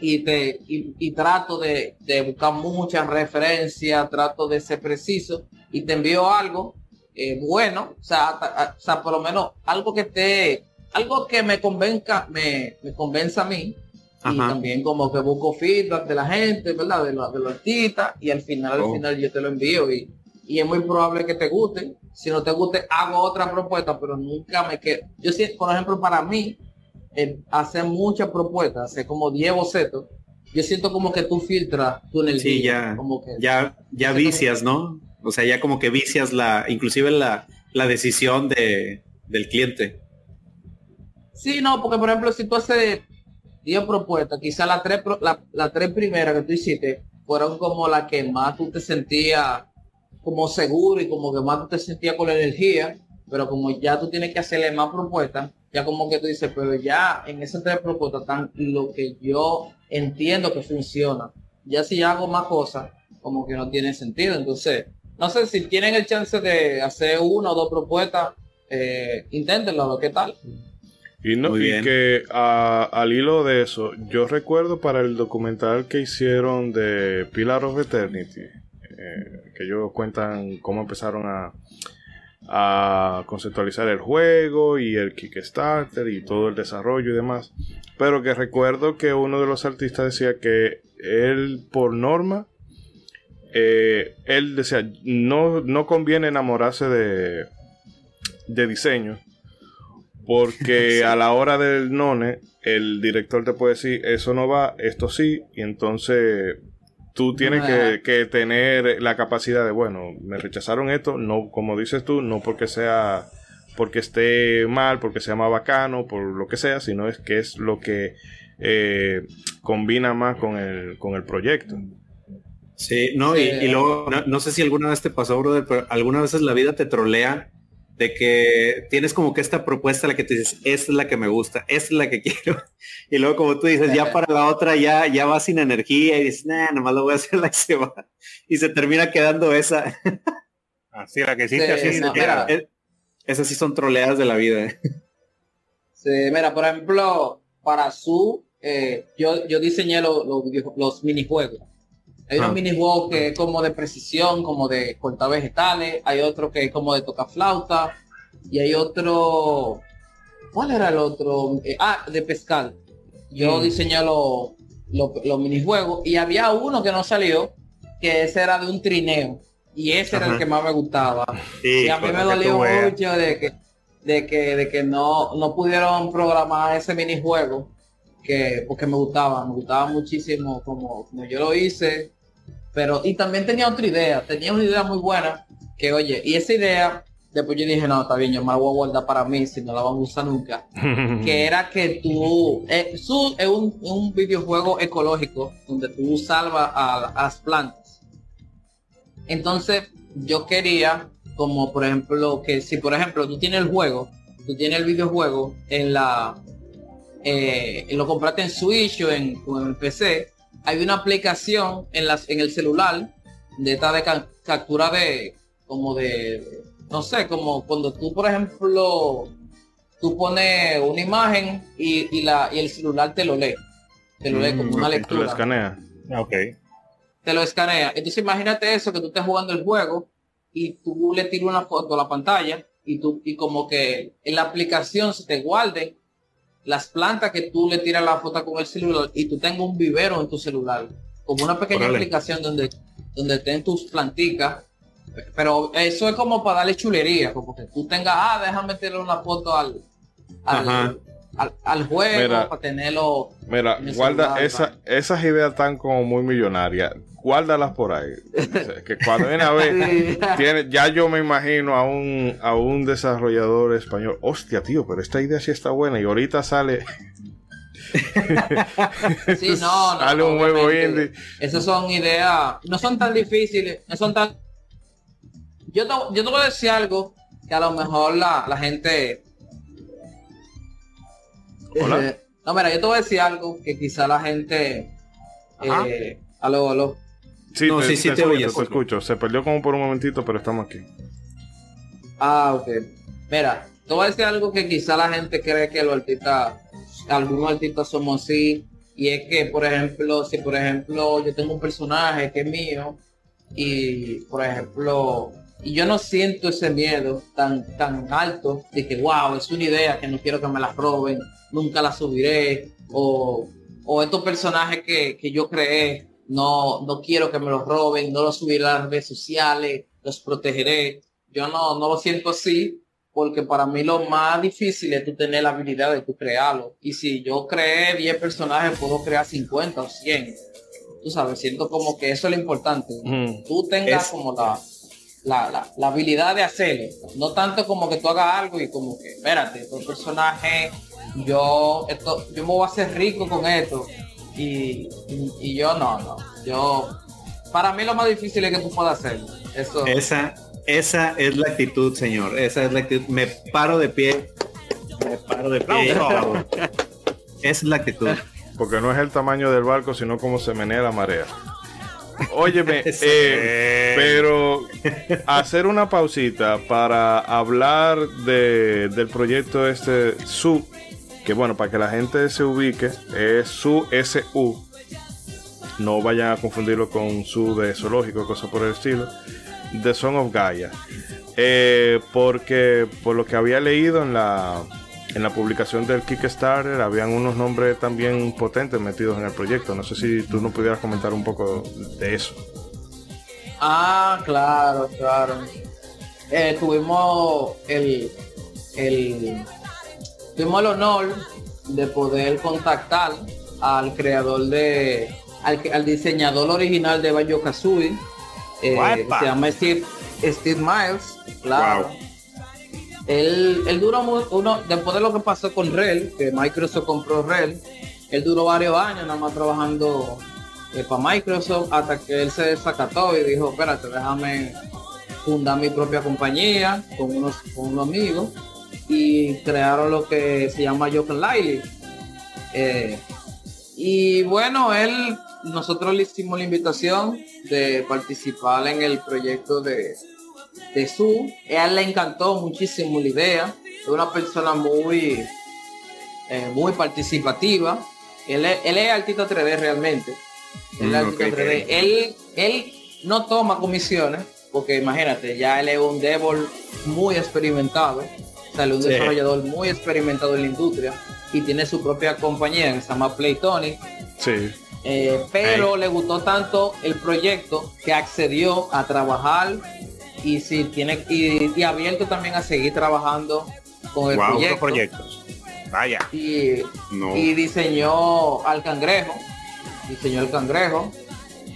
y te y, trato de, buscar muchas referencias, trato de ser preciso y te envío algo eh, bueno, o sea, o sea, por lo menos algo que te, algo que me convenga, me, me convenza a mí y también como que busco feedback de la gente, ¿verdad? De, los artistas y al final, al oh. final yo te lo envío y, y es muy probable que te guste. Si no te guste, hago otra propuesta, pero nunca me quedo. Yo sí, por ejemplo, para mí, hacer muchas propuestas, hacer como 10 bocetos, yo siento como que tú filtras tu energía. Sí, ya, como que, ya, ya vicias, ¿no? O sea, ya como que vicias la, inclusive la, la decisión de, del cliente. Sí, no, porque por ejemplo, si tú haces 10 propuestas, quizá las tres, la, tres primeras que tú hiciste fueron como las que más tú te sentías como seguro y como que más tú te sentías con la energía, pero como ya tú tienes que hacerle más propuestas, ya como que tú dices, pero ya en esas tres propuestas están lo que yo entiendo que funciona. Ya si hago más cosas, como que no tiene sentido. Entonces, no sé si tienen el chance de hacer una o dos propuestas, eh, inténtenlo, ¿qué tal? Y, no, y que al hilo de eso, yo recuerdo para el documental que hicieron de Pilar of Eternity, eh, que ellos cuentan cómo empezaron a, a conceptualizar el juego y el Kickstarter y todo el desarrollo y demás. Pero que recuerdo que uno de los artistas decía que él, por norma, eh, él decía, no, no conviene enamorarse de, de diseño porque [LAUGHS] a la hora del none, el director te puede decir, eso no va, esto sí, y entonces tú tienes que, tener la capacidad de, bueno, me rechazaron esto, no, como dices tú, no porque sea, porque esté mal, porque sea más bacano, por lo que sea, sino es que es lo que eh, combina más con el, con el proyecto. Sí, no, y, luego, no, no, sé si alguna vez te pasó, brother, pero algunas veces la vida te trolea de que tienes como que esta propuesta la que te dices, esta es la que me gusta, esta es la que [LAUGHS] quiero. Y luego como tú dices, ya para la otra ya, ya va sin energía y dices, nah, nomás lo voy a hacer la que se va. Y se termina quedando esa. [LAUGHS] Así, la que hiciste así. esas sí son troleadas de la vida. ¿eh? [LAUGHS] Sí, mira, por ejemplo, para su, eh, yo, yo diseñé los minijuegos. Hay un minijuego que es como de precisión, como de cortar vegetales. Hay otro que es como de tocar flauta. Y hay otro... ¿Cuál era el otro? Eh, ah, de pescar. Yo mm. diseñé los lo, minijuegos. Y había uno que no salió, que ese era de un trineo. Y ese era el que más me gustaba. y a mí me dolió mucho de que, de que, de que no, no pudieron programar ese minijuego. Que, porque me gustaba, me gustaba muchísimo como, como yo lo hice pero, y también tenía otra idea, tenía una idea muy buena, que oye, y esa idea, después yo dije, no, está bien, yo me la voy a guardar para mí, si no la vamos a usar nunca. [LAUGHS] que era que tú, eh, su, es un, videojuego ecológico, donde tú salvas a, las plantas. Entonces, yo quería, como por ejemplo, que si por ejemplo tú tienes el juego, tú tienes el videojuego en la eh, lo compraste en Switch o en, o en el PC, hay una aplicación en, las, en el celular de esta de ca- captura de como de no sé como cuando tú por ejemplo tú pones una imagen y, y la y el celular te lo lee te lo lee como Mm, una ok, tú lo lectura escaneas. Ok. te lo escanea entonces imagínate eso que tú estés jugando el juego y tú le tiras una foto a la pantalla y tú y como que en la aplicación se te guarden las plantas que tú le tiras la foto con el celular y tú tengas un vivero en tu celular como una pequeña Órale. aplicación donde donde estén tus planticas pero eso es como para darle chulería como que tú tengas ah déjame meterle una foto al al, al, al juego Mira. para tenerlo Mira, guarda celular, esa, esas ideas están como muy millonarias. Guárdalas por ahí. Que cuando viene a ver, [LAUGHS] tiene, ya yo me imagino a un, a un desarrollador español. Hostia, tío, pero esta idea sí está buena. Y ahorita sale, [LAUGHS] Sí, no, no, sale un juego indie. Esas son ideas, no son tan difíciles, no son tan... Yo te, yo te voy a decir algo que a lo mejor la, la gente... Hola. Eh, no, mira, yo te voy a decir algo que quizá la gente... Eh, aló, aló. Sí, No, te, sí, sí te te escucho, oyes. te escucho. Se perdió como por un momentito, pero estamos aquí. Ah, ok. Mira, te voy a decir algo que quizá la gente cree que los artistas, algunos artistas somos así, y es que, por ejemplo, si por ejemplo yo tengo un personaje que es mío, y por ejemplo, y yo no siento ese miedo tan, tan alto de que, wow, es una idea que no quiero que me la roben, nunca la subiré, o, o estos personajes que, que yo creé, no, no quiero que me los roben, no los subiré a las redes sociales, los protegeré. Yo no, no lo siento así, porque para mí lo más difícil es tú tener la habilidad de tú crearlo. Y si yo creé 10 personajes, puedo crear 50 o 100. Tú sabes, siento como que eso es lo importante. Tú tengas Es- como la, la, la, la habilidad de hacerlo. No tanto como que tú hagas algo y como que, espérate, tu personaje, yo, esto, yo me voy a hacer rico con esto. Y, y, y yo no, no. Yo, para mí lo más difícil es que tú puedas hacerlo. Eso. Esa, esa es la actitud, señor. Esa es la actitud. Me paro de pie. Me paro de pie. Esa es la actitud. Porque no es el tamaño del barco, sino cómo se menea la marea. Óyeme, [LAUGHS] eh, pero hacer una pausita para hablar de, del proyecto este SU, que bueno, para que la gente se ubique, es SU SU. No vayan a confundirlo con SU de zoológico, cosas por el estilo. The Song of Gaia. Eh, porque por lo que había leído en la, en la publicación del Kickstarter, habían unos nombres también potentes metidos en el proyecto. No sé si tú nos pudieras comentar un poco de eso. Ah, claro, claro. Eh, tuvimos el, el, tuvimos el honor de poder contactar al creador de, al, al diseñador original de Banjo Kazooie, eh, se llama Steve, Steve Miles, claro. Wow. Él, él duró uno, después de lo que pasó con Rel, que Microsoft compró Rel, él duró varios años nada más trabajando para Microsoft hasta que él se desacató y dijo, espérate, déjame fundar mi propia compañía con unos, con unos amigos y crearon lo que se llama Joker Lightly. Eh, y bueno, él, nosotros le hicimos la invitación de participar en el proyecto de, de su. A él le encantó muchísimo la idea. Es una persona muy, eh, muy participativa. Él es, él es artista 3D realmente. Él Mm, artista ok. 3D. Él, él no toma comisiones, porque imagínate, ya él es un devil muy experimentado. Es un Sí. desarrollador muy experimentado en la industria y tiene su propia compañía que se llama Playtonic. Sí. Eh, pero le gustó tanto el proyecto que accedió a trabajar y si tiene y, y abierto también a seguir trabajando con el Wow, proyecto proyectos. Vaya. y, No. y diseñó al cangrejo diseñó el cangrejo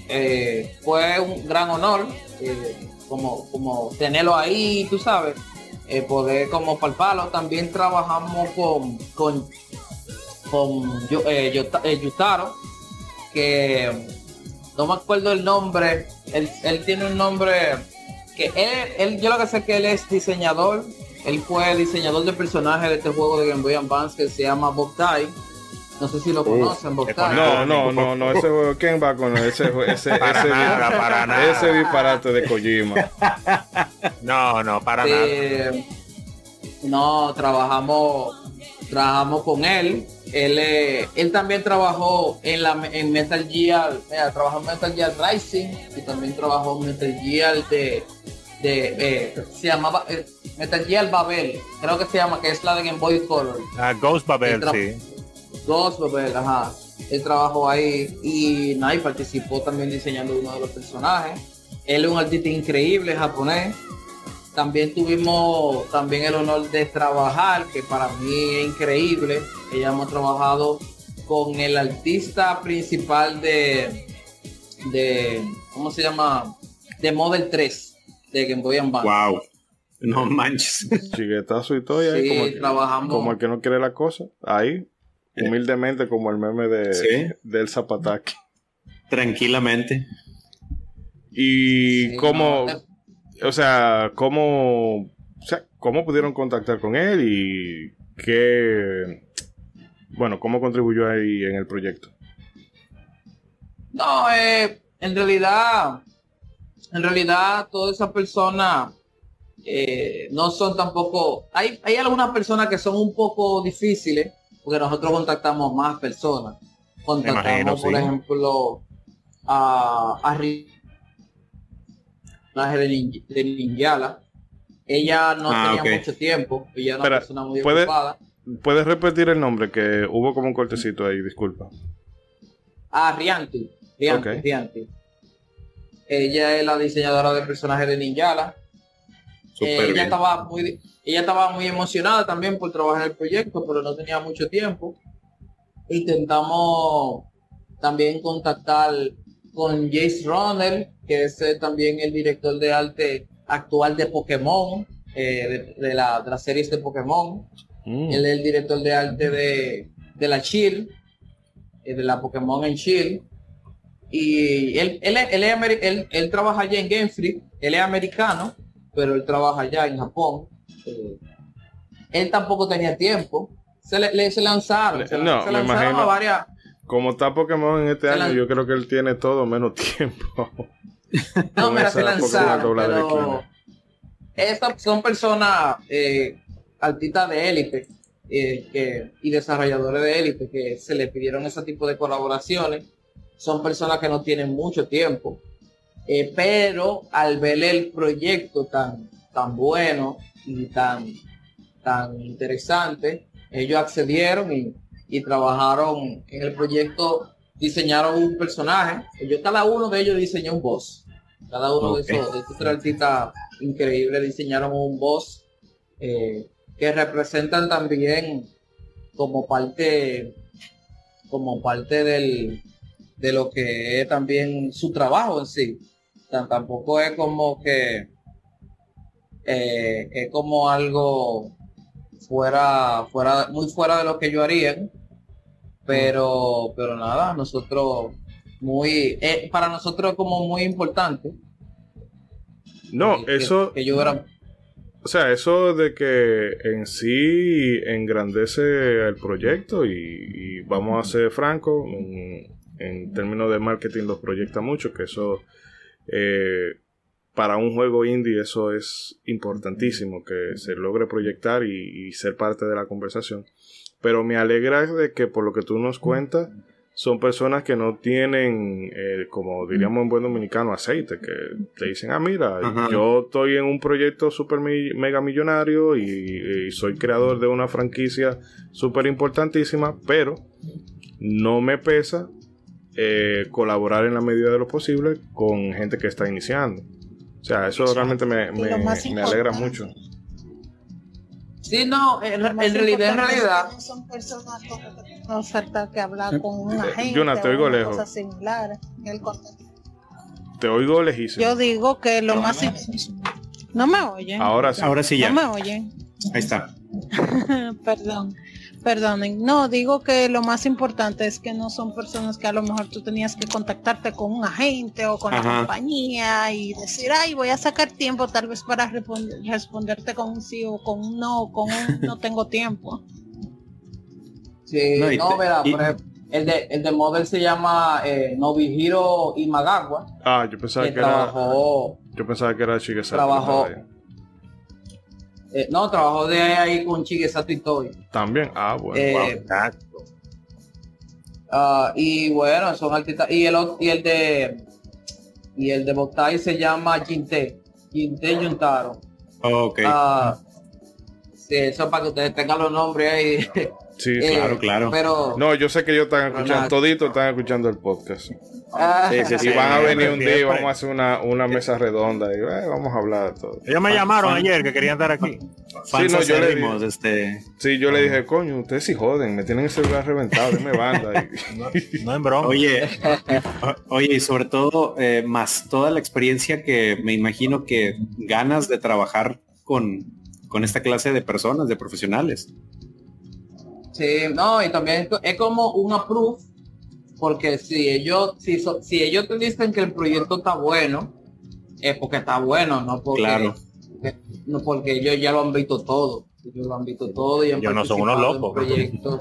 Eh, fue un gran honor eh, como como tenerlo ahí tú sabes eh, poder como palparlo también trabajamos con con con eh, Yuta- eh, Yutaro que no me acuerdo el nombre él, él tiene un nombre que él, él- yo lo que sé que él es diseñador él fue diseñador de personajes de este juego de Game Boy Advance que se llama Bob Tai No sé si lo conocen, Bostar. No, no, no, no, ese juego, ¿quién va con [LAUGHS] ese, ese, Para ese, nada, para nada. ese disparate de Kojima? [LAUGHS] No, no, para nada. Eh, no, trabajamos, trabajamos con él. Él, eh, él también trabajó en la en Metal Gear, mira, trabajó en Metal Gear Rising y también trabajó en Metal Gear de, de eh, se llamaba eh, Metal Gear Babel, creo que se llama, que es la de Game Boy Color. Ah, Ghost Babel, sí. Dos Babel, ajá. Él trabajó ahí y, y participó también diseñando uno de los personajes. Él es un artista increíble japonés. También tuvimos también el honor de trabajar, que para mí es increíble. Ella hemos trabajado con el artista principal de, de ¿cómo se llama? De Model 3 de Game Boy Advance. Wow. No manches. Chiguetazo y todo, y ahí Sí, como, el que- trabajamos. como el que no quiere la cosa. Ahí, humildemente, como el meme de, Sí. del Zapataki. Tranquilamente. Y Sí, cómo, no, o sea, cómo, o sea, cómo pudieron contactar con él y qué, bueno, cómo contribuyó ahí en el proyecto. No, eh, en realidad, en realidad todas esas personas eh, no son tampoco, hay, hay algunas personas que son un poco difíciles, porque nosotros contactamos más personas. Contactamos, imagino, por sí. ejemplo, a, a de, Nin- de Ninjala. Ella no Ah, tenía mucho tiempo, ella era una persona muy ¿puede- ocupada. ¿Puedes repetir el nombre? Que hubo como un cortecito ahí, disculpa. Ah, Rianti. Rianti. Rianti. Ella es la diseñadora de personajes de Ninjala. Eh, ella bien. estaba muy ella estaba muy emocionada también por trabajar el proyecto, pero no tenía mucho tiempo. Intentamos también contactar con Jace Runner, que es eh, también el director de arte actual de Pokémon, eh, de, de la, de las series de Pokémon. Mm. Él es el director de arte de, de la Chill, eh, de la Pokémon en Chill. Y él, él, él, él- él trabaja allá en Game Freak, él es americano, pero él trabaja allá en Japón. Eh, él tampoco tenía tiempo. Se le, le- se lanzaron, se, No, se lanzaron imagino. a varias. Como está Pokémon en este año, yo creo que él tiene todo menos tiempo. [LAUGHS] [LAUGHS] No, mira, se lanzaron, pero estas son personas eh, artistas de élite eh, que- y desarrolladores de élite que se le pidieron ese tipo de colaboraciones. Son personas que no tienen mucho tiempo, eh, pero al ver el proyecto tan, tan bueno y tan, tan interesante, ellos accedieron y, y trabajaron en el proyecto, diseñaron un personaje. Ellos, cada uno de ellos diseñó un boss. Cada uno de esos, de estos tres artistas increíbles diseñaron un boss eh, que representan también como parte como parte del de lo que es también su trabajo en sí. Tampoco es como que eh, es como algo fuera fuera muy fuera de lo que yo haría pero pero nada nosotros muy eh, para nosotros es como muy importante. No, que- eso, que yo era o sea, eso de que en sí engrandece el proyecto y, y vamos a ser francos, en, en términos de marketing los proyecta mucho, que eso eh, para un juego indie eso es importantísimo, que se logre proyectar y, y ser parte de la conversación. Pero me alegra de que por lo que tú nos cuentas, son personas que no tienen, eh, como diríamos en buen dominicano, aceite, que te dicen, ah, mira, Ajá. yo estoy en un proyecto super mega millonario y, y soy creador de una franquicia súper importantísima, pero no me pesa eh, colaborar en la medida de lo posible con gente que está iniciando. O sea, eso realmente me, alegra mucho. sí no en, realidad en no son personas como que no falta que hablar con un Eh, agente Jonah, te oigo una lejos. cosa similar en el contexto. Te oigo lejísimo. Yo digo que lo más no me oyen. Ahora sí. Ahora sí ya. No me oyen. Ahí está. [LAUGHS] Perdón. Perdonen. No, digo que lo más importante es que no son personas que a lo mejor tú tenías que contactarte con un agente o con la compañía y decir, ay, voy a sacar tiempo tal vez para responder- responderte con un sí o con un no o con un no [LAUGHS] tengo tiempo. Sí, No, no, verá, y- por ejemplo, el de, el de Model se llama eh, Nobihiro Imagawa, Ah, yo pensaba que que era. trabajó, Yo pensaba que era Shigesato. Trabajó- eh, no, trabajó de ahí con Shigesato Itoi. ahí. También. Ah, bueno. Eh, Wow, exacto. Ah, y bueno, son artistas. Y el, y el de y el de Botai se llama Jinte. Jinte Yuntaro. Ok, Ah, sí, eso para que ustedes tengan los nombres ahí. Sí, [LAUGHS] Eh, claro, claro. Pero No, yo sé que ellos están escuchando, nada. toditos están escuchando el podcast. Ah, Sí, sí, sí. Y van a venir un día y vamos a hacer una, una mesa redonda y eh, vamos a hablar de todo. Ellos me llamaron fan- ayer que querían estar aquí. Fans sí, no, yo le digo. este, Sí, yo le dije, coño, ustedes sí joden, me tienen el celular reventado, denme banda. [LAUGHS] Y- No en broma. Oye, oye, y sobre todo, eh, más toda la experiencia que me imagino que ganas de trabajar con, con esta clase de personas, de profesionales. Sí, no, y también es co- es como un approve, porque si ellos, si, so- si ellos te dicen que el proyecto está bueno, es porque está bueno, no porque, Claro. no porque ellos ya lo han visto todo. Ellos lo han visto todo y han Ellos no son unos participado en locos. proyectos,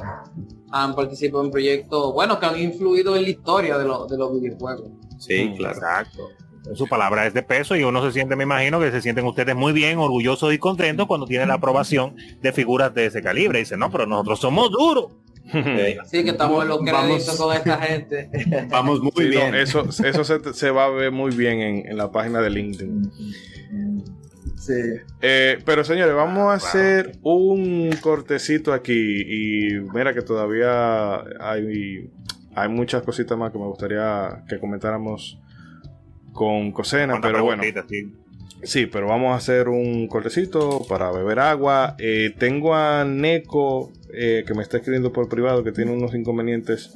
han participado en proyectos, bueno, que han influido en la historia de, los de los videojuegos. Sí, Mm, claro. Exacto. Su palabra es de peso y uno se siente, me imagino que se sienten ustedes muy bien, orgullosos y contentos cuando tienen la aprobación de figuras de ese calibre. Dicen, no, pero nosotros somos duros. Eh, Sí, que estamos en los Vamos. créditos con esta gente. [LAUGHS] vamos muy Sí, no, bien. eso eso se, se va a ver muy bien en, en la página de LinkedIn. Sí. Eh, pero señores, vamos a hacer un cortecito aquí y mira que todavía hay, hay muchas cositas más que me gustaría que comentáramos con Cosena, pero bueno. Sí, pero vamos a hacer un cortecito para beber agua. Eh, tengo a Neko eh, que me está escribiendo por privado que tiene unos inconvenientes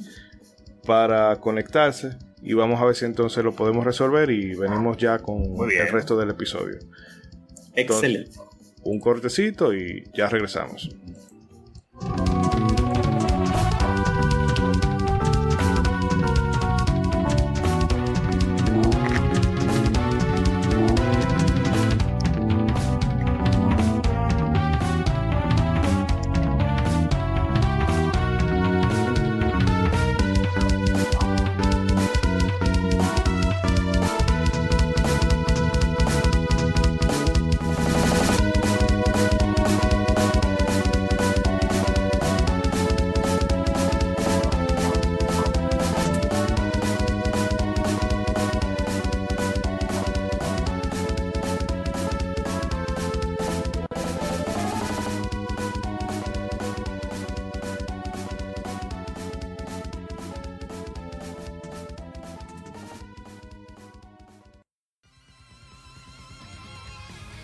para conectarse y vamos a ver si entonces lo podemos resolver y venimos ya con el resto del episodio. Excelente. Un cortecito y ya regresamos.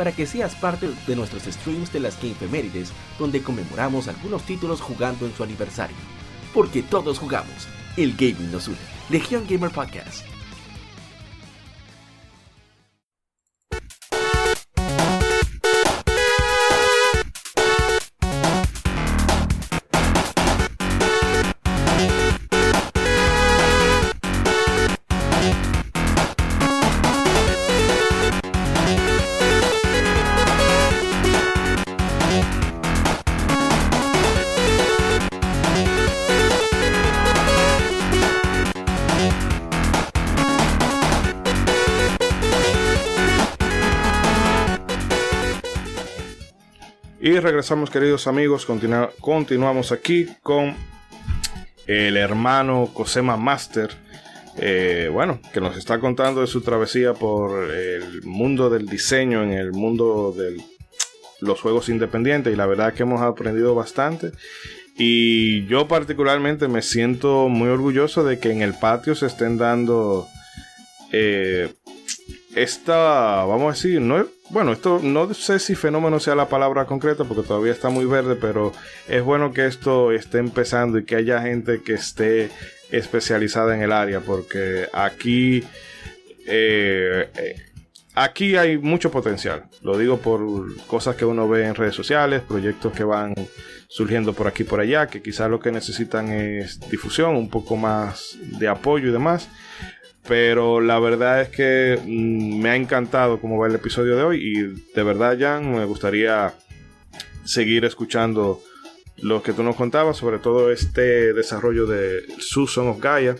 para que seas parte de nuestros streams de las Gamefemérides, donde conmemoramos algunos títulos jugando en su aniversario. Porque todos jugamos, el gaming nos une. Legión Gamer Podcast. Regresamos, queridos amigos. Continua- continuamos aquí con el hermano Cosema Master. eh, bueno, que nos está contando de su travesía por el mundo del diseño, en el mundo de los juegos independientes. Y la verdad que hemos aprendido bastante. Y yo particularmente me siento muy orgulloso de que en el patio se estén dando eh, esta, vamos a decir, no es- bueno, esto no sé si fenómeno sea la palabra concreta porque todavía está muy verde, pero es bueno que esto esté empezando y que haya gente que esté especializada en el área, porque aquí, eh, eh, aquí hay mucho potencial. Lo digo por cosas que uno ve en redes sociales, proyectos que van surgiendo por aquí y por allá, que quizás lo que necesitan es difusión, un poco más de apoyo y demás. Pero la verdad es que mm, me ha encantado cómo va el episodio de hoy y de verdad, Jan, me gustaría seguir escuchando lo que tú nos contabas, sobre todo este desarrollo de Susan of Gaia.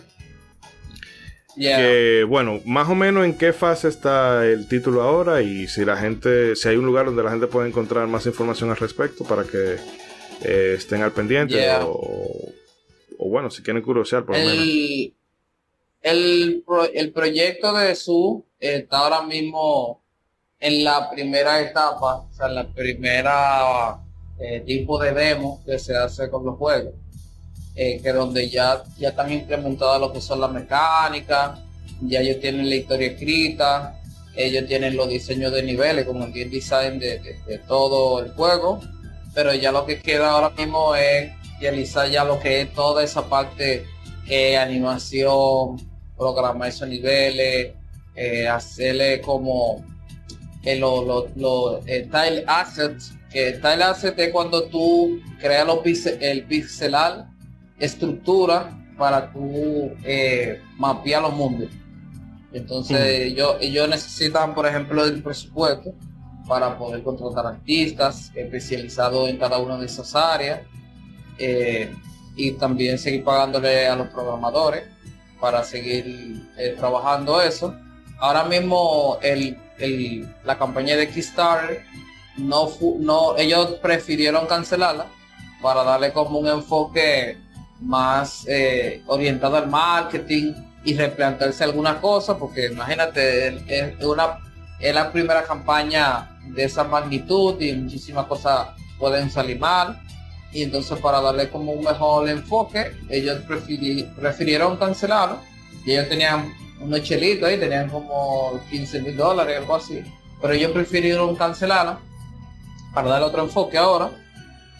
Que, bueno, más o menos en qué fase está el título ahora y si la gente, si hay un lugar donde la gente puede encontrar más información al respecto para que eh, estén al pendiente o, bueno, si quieren curiosear por lo menos. El, el proyecto de Su está ahora mismo en la primera etapa, o sea, en la primera eh, tipo de demo que se hace con los juegos, eh, que donde ya, ya están implementadas lo que son las mecánicas, ya ellos tienen la historia escrita, ellos tienen los diseños de niveles, como el design de, todo el juego, pero ya lo que queda ahora mismo es realizar ya lo que es toda esa parte eh, animación, programar esos niveles, hacerle como los lo, tile assets, que tile asset es cuando tú creas los el pixelar estructura para tú eh, mapear los mundos. Entonces ellos, necesitan, por ejemplo, el presupuesto para poder contratar artistas especializados en cada una de esas áreas eh, y también seguir pagándole a los programadores para seguir eh, trabajando eso. Ahora mismo el la campaña de Kickstarter, no, no, ellos prefirieron cancelarla para darle como un enfoque más eh, orientado al marketing y replantearse algunas cosas, porque imagínate, es, una, es la primera campaña de esa magnitud y muchísimas cosas pueden salir mal. Y entonces para darle como un mejor enfoque, ellos prefirieron cancelarlo. Y ellos tenían unos chelitos ahí, tenían como 15 mil dólares, algo así. Pero ellos prefirieron cancelarla para darle otro enfoque ahora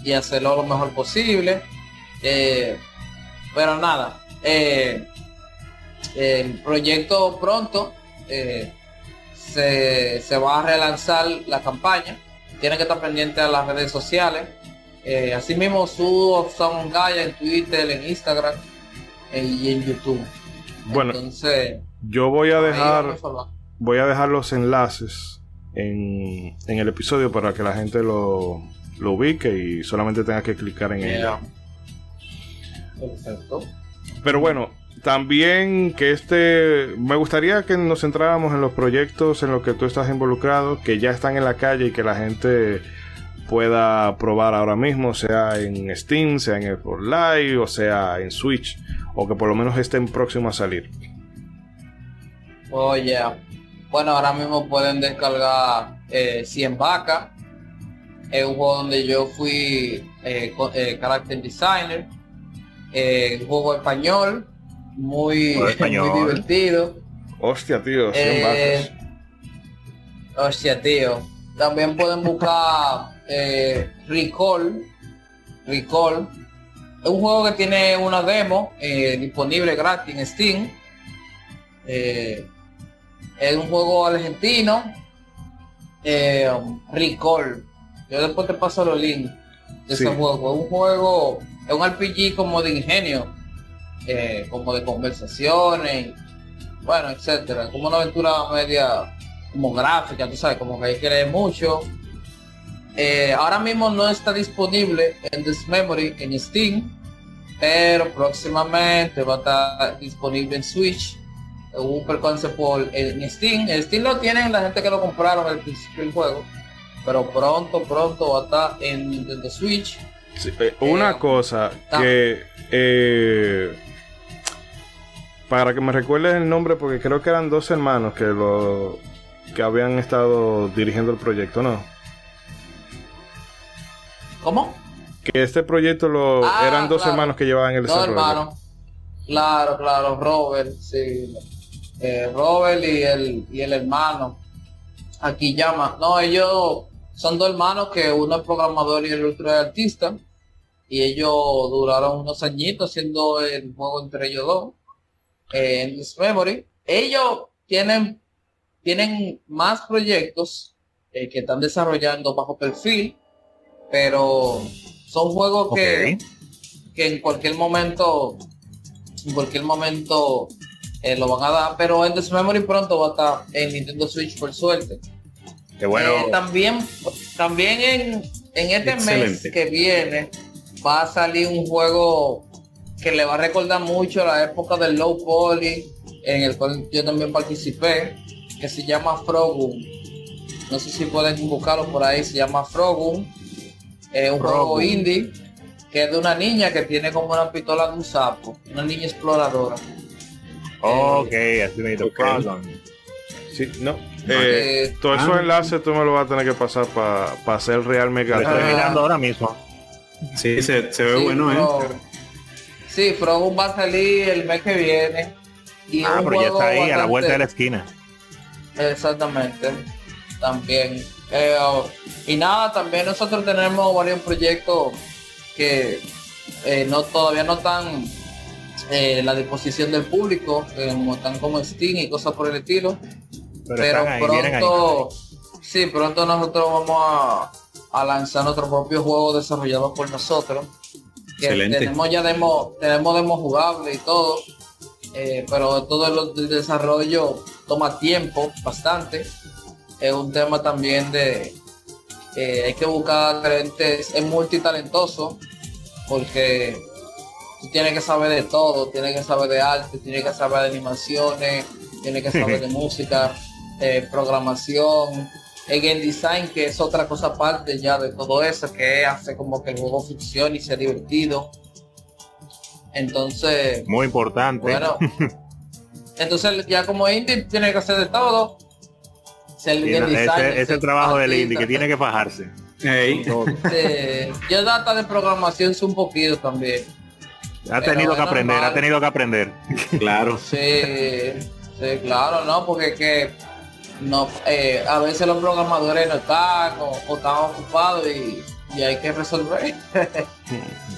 y hacerlo lo mejor posible. Eh, pero nada, eh, el proyecto pronto eh, se, se, va a relanzar la campaña. Tienen que estar pendientes a las redes sociales. Asimismo, su Son Gaia en Twitter, en Instagram y en YouTube. Bueno, entonces yo voy a dejar voy a dejar los enlaces en, el episodio para que la gente lo, lo ubique y solamente tenga que clicar en ella. Perfecto. Pero bueno, también que este me gustaría que nos centráramos en los proyectos en los que tú estás involucrado, que ya están en la calle y que la gente pueda probar ahora mismo, sea en Steam, sea en Xbox Live o sea en Switch, o que por lo menos estén próximos a salir. Oye, bueno, ahora mismo pueden descargar 100 eh, vacas. Es un juego donde yo fui eh, eh, character designer. un juego español, muy, [LAUGHS] divertido. Hostia, tío, 100 vacas. Hostia, tío. También pueden buscar Recall. Recall. Es un juego que tiene una demo disponible gratis en Steam. Es un juego argentino. Eh, Recall. Yo después te paso los links de ese juego. Es un juego, es un RPG como de ingenio, eh, como de conversaciones, bueno, etcétera. Como una aventura media como gráfica, tú sabes, como que hay que leer mucho. Eh, ahora mismo no está disponible en This Memory en Steam, pero próximamente va a estar disponible en Switch un por en Steam. El Steam lo tienen la gente que lo compraron al principio del juego. Pero pronto, pronto va a estar en Nintendo Switch. Eh, una eh, cosa que eh, para que me recuerdes el nombre, porque creo que eran dos hermanos que lo que habían estado dirigiendo el proyecto, ¿no? ¿Cómo? Que este proyecto lo ah, eran dos hermanos que llevaban el desarrollo. Dos hermanos. Claro, claro, Robert, sí. Eh, Robert y el, y el hermano. Aquí llama. No, ellos son dos hermanos que uno es programador y el otro es artista. y ellos duraron unos añitos haciendo el juego entre ellos dos eh, en This Memory. Ellos tienen, tienen más proyectos eh, que están desarrollando bajo perfil, pero son juegos que, que en cualquier momento, en cualquier momento eh, lo van a dar, pero en This Memory pronto va a estar en Nintendo Switch por suerte. Qué bueno. Eh, también, también en, en este mes que viene va a salir un juego que le va a recordar mucho la época del low poly, en el cual yo también participé, que se llama Frogum. No sé si pueden buscarlo por ahí, se llama Frogum. Es un juego Frogum. indie que es de una niña que tiene como una pistola de un sapo, una niña exploradora. Ok, así me Ok. Sí, no. Eh, Eh, todos esos ah. enlaces tú me los vas a tener que pasar para hacer Real Lo Mega estoy Ah. Mirando ahora mismo. Sí, se, se ve Sí, bueno, ¿eh? Frog- Sí, Frogum va a salir el mes que viene. Y Ah, pero ya juego está ahí, a la vuelta de la esquina. Exactamente. También. Eh, y nada, también nosotros tenemos varios proyectos que eh, no todavía no están eh, la disposición del público, eh, como están como Steam y cosas por el estilo. Pero, Pero ahí. pronto, sí, pronto nosotros vamos a, a lanzar nuestro propio juego desarrollado por nosotros. Que Excelente. Tenemos ya demo, tenemos demo jugable y todo, eh, pero todo el, el desarrollo toma tiempo, bastante. Es un tema también de eh, hay que buscar diferentes, es multitalentoso, porque tú tienes que saber de todo, tienes que saber de arte, tienes que saber de animaciones, tienes que saber de [LAUGHS] música, eh, programación, el game design, que es otra cosa aparte ya de todo eso, que hace como que el juego funcione y sea divertido. Entonces, Muy importante. bueno, [LAUGHS] entonces ya como indie tiene que hacer de todo. Ese, ese es ser el trabajo del indie, que tiene que fajarse. Ey, este, yo data de programación un poquito también. Ha tenido que aprender, normal. ha tenido que aprender. claro. Sí, sí, claro, ¿no? Porque que no, eh, a veces los programadores no están o, o están ocupados y, y hay que resolver.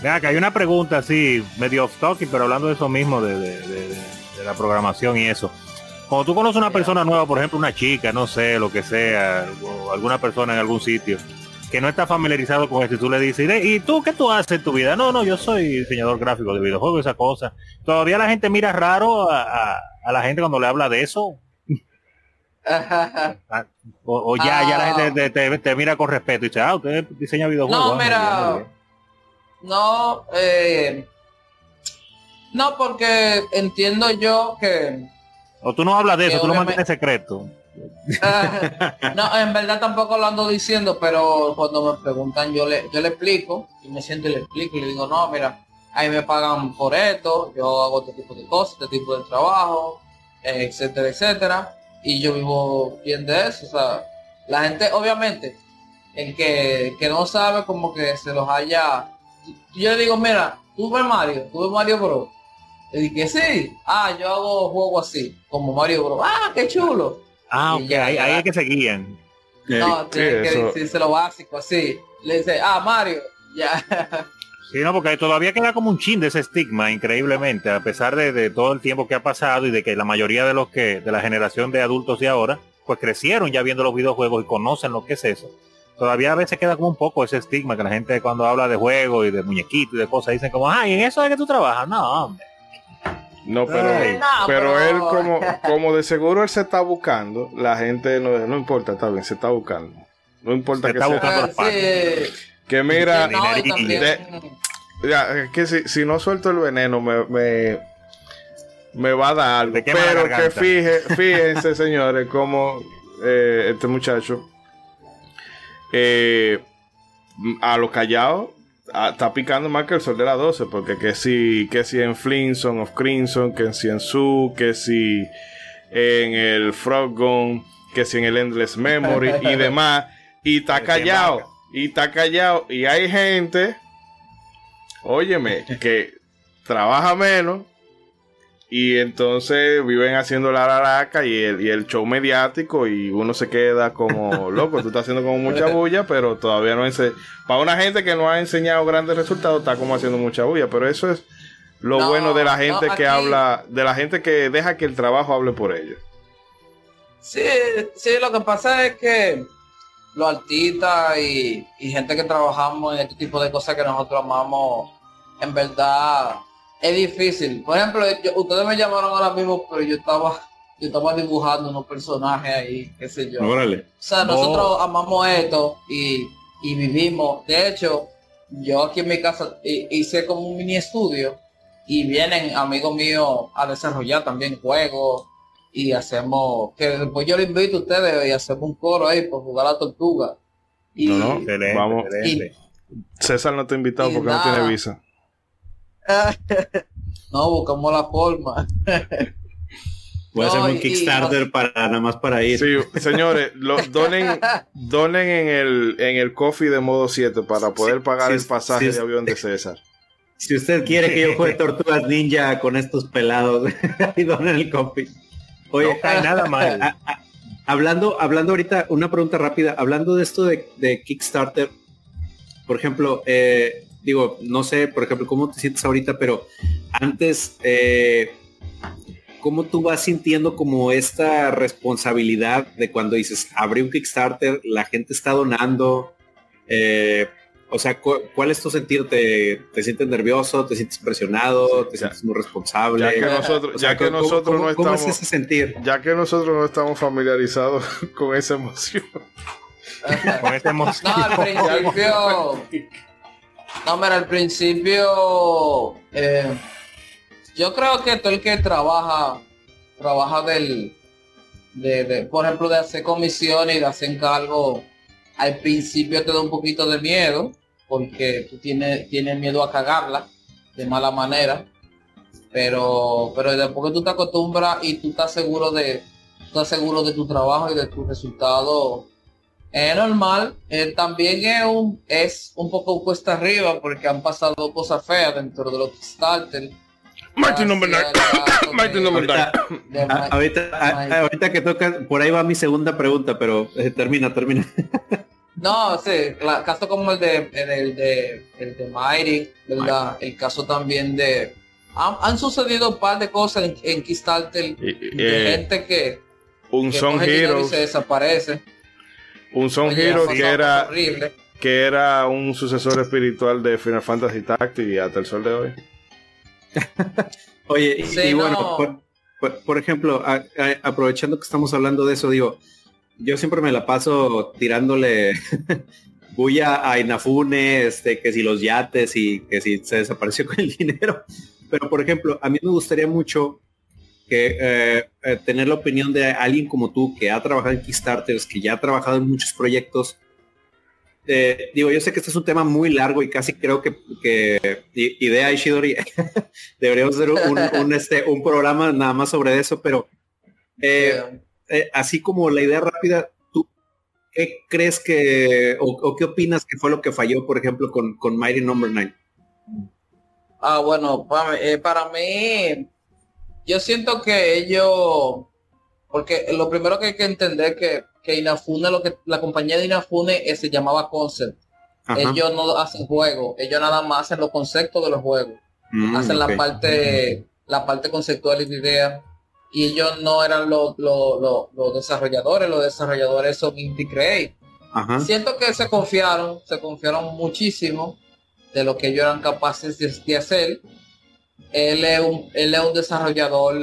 Vea que hay una pregunta así, medio off topic, pero hablando de eso mismo, de, de- de- de- de la programación y eso. Cuando tú conoces una persona nueva, por ejemplo, una chica, no sé, lo que sea, o alguna persona en algún sitio, que no está familiarizado con esto, y tú le dices, "¿Y tú qué tú haces en tu vida? No, no, yo soy diseñador gráfico de videojuegos, esa cosa. Todavía la gente mira raro a, a- a la gente cuando le habla de eso. [LAUGHS] O, o ya, ya la Ah. gente te, te- te mira con respeto y dice, ah, usted diseña videojuegos. No, Ah, mira, bien, muy bien". no, eh, no, porque entiendo yo que O tú no hablas de eso, tú lo mantienes secreto. [LAUGHS] no, en verdad tampoco lo ando diciendo, pero cuando me preguntan yo le, yo le explico, y me siento y le explico y le digo, no, mira, ahí me pagan por esto, yo hago este tipo de cosas, este tipo de trabajo, etcétera, etcétera, y yo vivo bien de eso, o sea, la gente, obviamente, el que, que no sabe como que se los haya, yo le digo, mira, tú ves Mario, tú ves Mario Bros. Le dije, sí, ah, yo hago juegos así, como Mario Bros. Ah, qué chulo. Ah, Y ok, ya, ahí, ya. ahí es que se guían. No, tiene que eso- decirse lo básico, así. Le dice, ah, Mario, ya. Sí, no, porque todavía queda como un chin de ese estigma, increíblemente, a pesar de, de todo el tiempo que ha pasado y de que la mayoría de los que, de la generación de adultos de ahora, pues crecieron ya viendo los videojuegos y conocen lo que es eso. Todavía a veces queda como un poco ese estigma que la gente cuando habla de juegos y de muñequitos y de cosas dicen como, ay, en eso es que tú trabajas. No, hombre. No, pero, Ay. No, pero pero- él como, como de seguro él se está buscando, la gente no, no importa, está bien, se está buscando. No importa Se que está sea. buscando. Ah, sí. Que mira, no, de- ya, es que si, si no suelto el veneno me, me, me va a dar algo. Pero que fije, [LAUGHS] fíjense, señores, como eh, este muchacho eh, a lo callado a- está picando más que el sol de las 12, porque que si, que si en Flintstone of Crimson, que si en Su, que si en el Frog Gun, que si en el Endless Memory y [LAUGHS] demás, y está callado, y está callado, y hay gente, óyeme, [LAUGHS] que trabaja menos Y entonces viven haciendo la laraca y el, y el show mediático y uno se queda como [LAUGHS] loco, tú estás haciendo como mucha bulla, pero todavía no ense Para una gente que no ha enseñado grandes resultados, está como haciendo mucha bulla, pero eso es lo bueno de la gente que habla, de la gente que deja que el trabajo hable por ellos. Sí, sí, lo que pasa es que los artistas y, y gente que trabajamos en este tipo de cosas que nosotros amamos, en verdad es difícil. Por ejemplo, ustedes me llamaron ahora mismo, pero yo estaba yo estaba dibujando unos personajes ahí, qué sé yo. Órale. O sea, nosotros amamos esto y, y, vivimos. De hecho, yo aquí en mi casa hice como un mini estudio y vienen amigos míos a desarrollar también juegos y hacemos que después yo le invito a ustedes y hacemos un coro ahí por jugar a la tortuga. Y, no, no, vamos. César no te ha invitado porque no tiene visa. [LAUGHS] no, buscamos la forma. Voy a hacer un Kickstarter para nada más para ir. Sí, señores, [LAUGHS] donen, donen en el en el coffee de modo 7 para poder pagar el pasaje de avión de César. Si usted quiere que yo [LAUGHS] juegue Tortugas Ninja con estos pelados, y donen el coffee. Oye, nada mal. hablando, hablando ahorita, una pregunta rápida, hablando de esto de, de Kickstarter, por ejemplo, eh, digo, no sé, por ejemplo, cómo te sientes ahorita, pero antes, eh, ¿cómo tú vas sintiendo como esta responsabilidad de cuando dices, abrí un Kickstarter, la gente está donando? Eh, o sea, ¿cuál es tu sentir? ¿Te, sientes nervioso? ¿Te sientes presionado? ¿Te sientes muy responsable? Ya que nosotros, ya que nosotros no estamos... ¿Cómo es ese sentir? Ya que nosotros no estamos familiarizados [LAUGHS] con esa emoción. con esa emoción. No, al principio... No, mira, al principio, eh, yo creo que todo el que trabaja, trabaja del, de, por ejemplo, de hacer comisiones y de hacer encargo, al principio te da un poquito de miedo, porque tú tienes, tienes miedo a cagarla de mala manera, pero, pero después que tú te acostumbras y tú estás seguro de, estás seguro de tu trabajo y de tu resultado es normal. Eh, también es un, es un poco cuesta arriba porque han pasado cosas feas dentro de los Kickstarter. Martin number [LAUGHS] Martin number Ahorita, ahorita que toca, por ahí va mi segunda pregunta, pero eh, termina, termina. no, sí, caso como el de el de, el de Mighty, ¿verdad? El caso también de han, sucedido un par de cosas en, en Kickstarter de eh, gente que, un son y se desaparece. Un Son Hero que era, que era un sucesor espiritual de Final Fantasy Tactics y hasta el sol de hoy. [LAUGHS] Oye, y, bueno, por, ejemplo, aprovechando que estamos hablando de eso, digo, yo siempre me la paso tirándole [LAUGHS] bulla a Inafune, este, que si los yates y que si se desapareció [LAUGHS] con el dinero. Pero por ejemplo, a mí me gustaría mucho que eh, eh, tener la opinión de alguien como tú que ha trabajado en Kickstarters, que ya ha trabajado en muchos proyectos. Eh, digo, yo sé que este es un tema muy largo y casi creo que, que idea Ishidori [LAUGHS] deberíamos hacer un, este, un programa nada más sobre eso, pero así como la idea rápida, ¿tú qué crees que o, qué opinas que fue lo que falló, por ejemplo, con, con Mighty Number no. 9? Ah, bueno, para, para mí yo siento que ellos, porque lo primero que hay que entender que, que Inafune, lo que la compañía de Inafune eh, se llamaba Concept. Ellos no hacen juegos, ellos nada más hacen los conceptos de los juegos. Mm, hacen la parte, la parte conceptual y de idea. Y ellos no eran los, los, desarrolladores, los desarrolladores son Indie Create. Siento que se confiaron, se confiaron muchísimo de lo que ellos eran capaces de hacer él es un, él es un desarrollador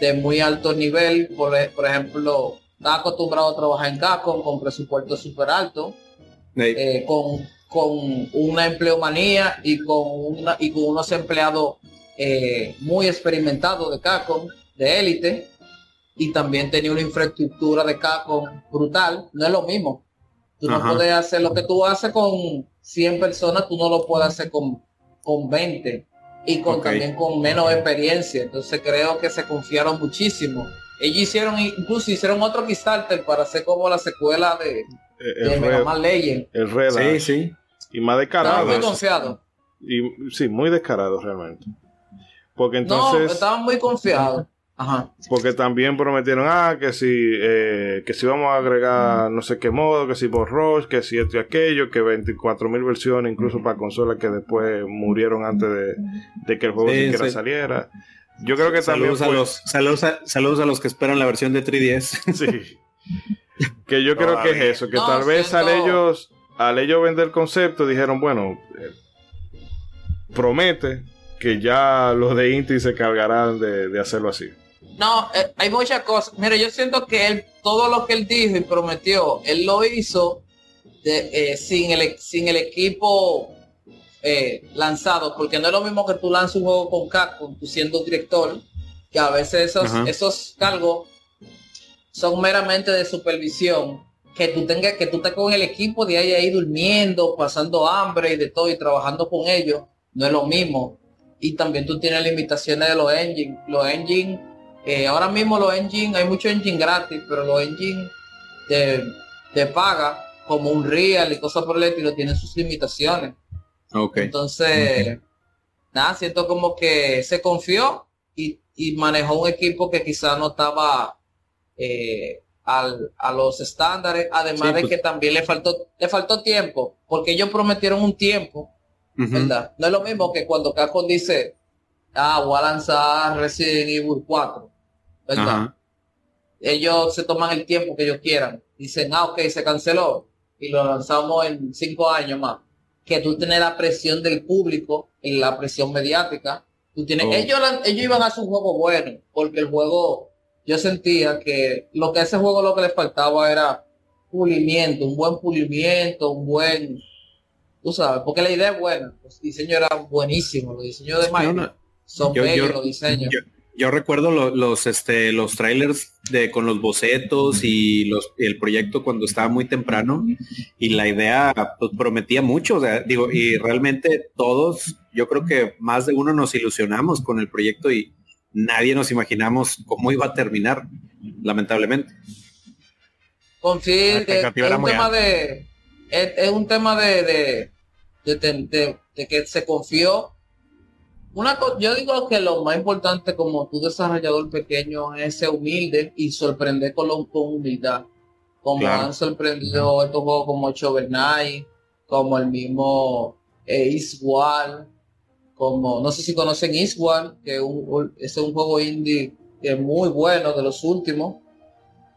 de muy alto nivel, por, por ejemplo, está acostumbrado a trabajar en Capcom con presupuesto súper alto, eh, con, con una empleomanía y con, una, y con unos empleados eh, muy experimentados de Capcom, de élite, y también tenía una infraestructura de Capcom brutal, no es lo mismo. Tú no puedes hacer lo que tú haces con 100 personas, tú no lo puedes hacer con, con 20 y con también con menos experiencia. Entonces creo que se confiaron muchísimo. Ellos hicieron, incluso hicieron otro Kickstarter para hacer como la secuela de, el Mega Man Legend. El Red. Sí, sí. Y más descarado. muy confiado. Y, sí, muy descarado realmente. Porque entonces. No, estaban muy confiados. Ajá. Porque también prometieron, ah, que si, eh, que si vamos a agregar no sé qué modo, que si por Rush, que si esto y aquello, que 24.000 versiones, incluso para consolas que después murieron antes de, que el juego siquiera saliera. Yo creo que saludos también. A los, saludos, a, saludos a los que esperan la versión de 3DS. [LAUGHS] sí. Que yo creo que es eso, que tal vez al ellos, al ellos vender el concepto, dijeron, bueno, eh, promete que ya los de Inti se cargarán de, hacerlo así. No, eh, hay muchas cosas. Mira, yo siento que él, todo lo que él dijo y prometió, él lo hizo de, eh, sin, el, sin el equipo eh, lanzado, porque no es lo mismo que tú lanzas un juego con Capcom, tú siendo director, que a veces esos, esos cargos son meramente de supervisión, que tú tengas, que tú estés con el equipo de ahí, ahí durmiendo, pasando hambre y de todo y trabajando con ellos, no es lo mismo. Y también tú tienes limitaciones de los engines. Los engines, eh, ahora mismo los engines, hay muchos engines gratis, pero los engines de, de paga, como un Real y cosas por el estilo, tienen sus limitaciones. Entonces, nada, siento como que se confió y, manejó un equipo que quizás no estaba eh, a los estándares, además de pues. que también le faltó, le faltó tiempo, porque ellos prometieron un tiempo, ¿verdad? No es lo mismo que cuando Capcom dice, ah, voy a lanzar Resident Evil 4, ¿verdad? Ellos se toman el tiempo que ellos quieran. Dicen, ah, ok, se canceló y lo lanzamos en cinco años más que tú tienes la presión del público y la presión mediática. Tú tienes, oh. ellos, ellos iban a hacer un juego bueno, porque el juego, yo sentía que lo que a ese juego lo que le faltaba era pulimiento, un buen pulimiento, un buen, tú sabes, porque la idea es buena, los diseños eran buenísimos, los diseños de Mike son bellos los diseños yo recuerdo los, este, los trailers de, con los bocetos y los, el proyecto cuando estaba muy temprano y la idea pues, prometía mucho, digo, y realmente todos, yo creo que más de uno nos ilusionamos con el proyecto y nadie nos imaginamos cómo iba a terminar, lamentablemente. Confíe, es, un tema de, es, un tema de, de, de que se confió una yo digo que lo más importante como tu desarrollador pequeño es ser humilde y sorprender con, lo, con humildad. Como han sorprendido estos juegos como Knight, como el mismo eh, como no sé si conocen Eastward, que es un juego indie que es muy bueno de los últimos.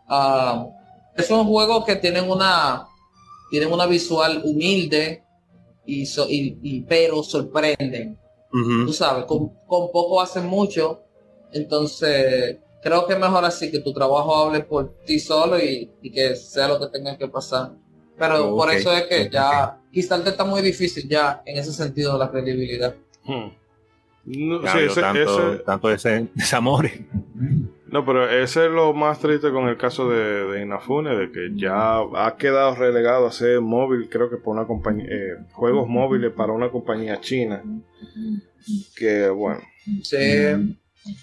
Uh, es un juego que tienen una tienen una visual humilde y, y pero sorprenden Tú sabes, con, poco hacen mucho. Entonces, creo que es mejor así que tu trabajo hable por ti solo y, que sea lo que tenga que pasar. Pero por eso es que ya quizás está muy difícil ya en ese sentido de la credibilidad. Hmm. No, tanto, ese, [LAUGHS] desamor. No, pero ese es lo más triste con el caso de, de, Inafune, de que ya ha quedado relegado a ser móvil, creo que por una compañía, eh, juegos móviles para una compañía china. Que bueno. Sí.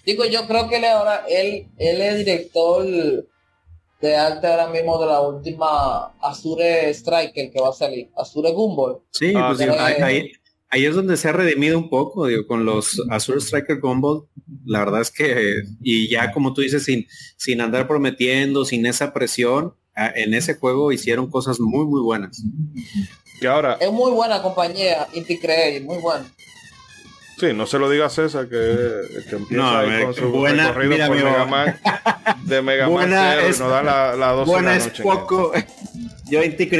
Digo, yo creo que él ahora, él, él es director de arte ahora mismo de la última Azure Striker que va a salir, Azure Gumball. Sí, pues ahí, ahí es donde se ha redimido un poco, digo, con los Azure Striker Gumball. La verdad es que, y ya como tú dices, sin, sin andar prometiendo, sin esa presión, en ese juego hicieron cosas muy, muy buenas. Y ahora... Es muy buena compañía, Inti muy buena. Sí, no se lo diga a César que, que empieza ahí con su buena, recorrido por Mega Man, de Mega Man 0 y nos da la, la 12 buena de la noche. Es poco. Yo Inti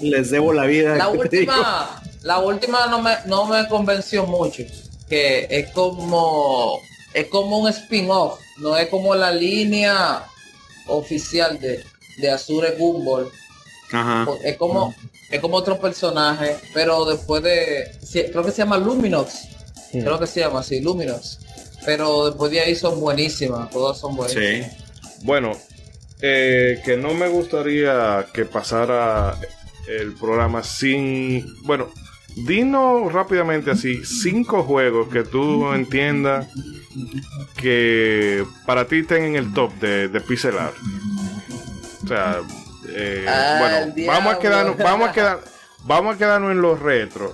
les debo la vida. La [LAUGHS] última, la última no me, no me convenció mucho. Que es como es como un spin-off, no es como la línea oficial de, de Azure Gumball. Ajá. Es como, es como otro personaje, pero después de. Creo que se llama Luminox. Creo que se llama así, Luminox. Pero después de ahí son buenísimas, todas son buenas. Sí. Bueno, eh, que no me gustaría que pasara el programa sin. Bueno, Dinos rápidamente así, cinco juegos que tú entiendas que para ti estén en el top de, de pixel art. O sea, eh, bueno, vamos a quedarnos, vamos a quedar, vamos a quedarnos en los retro.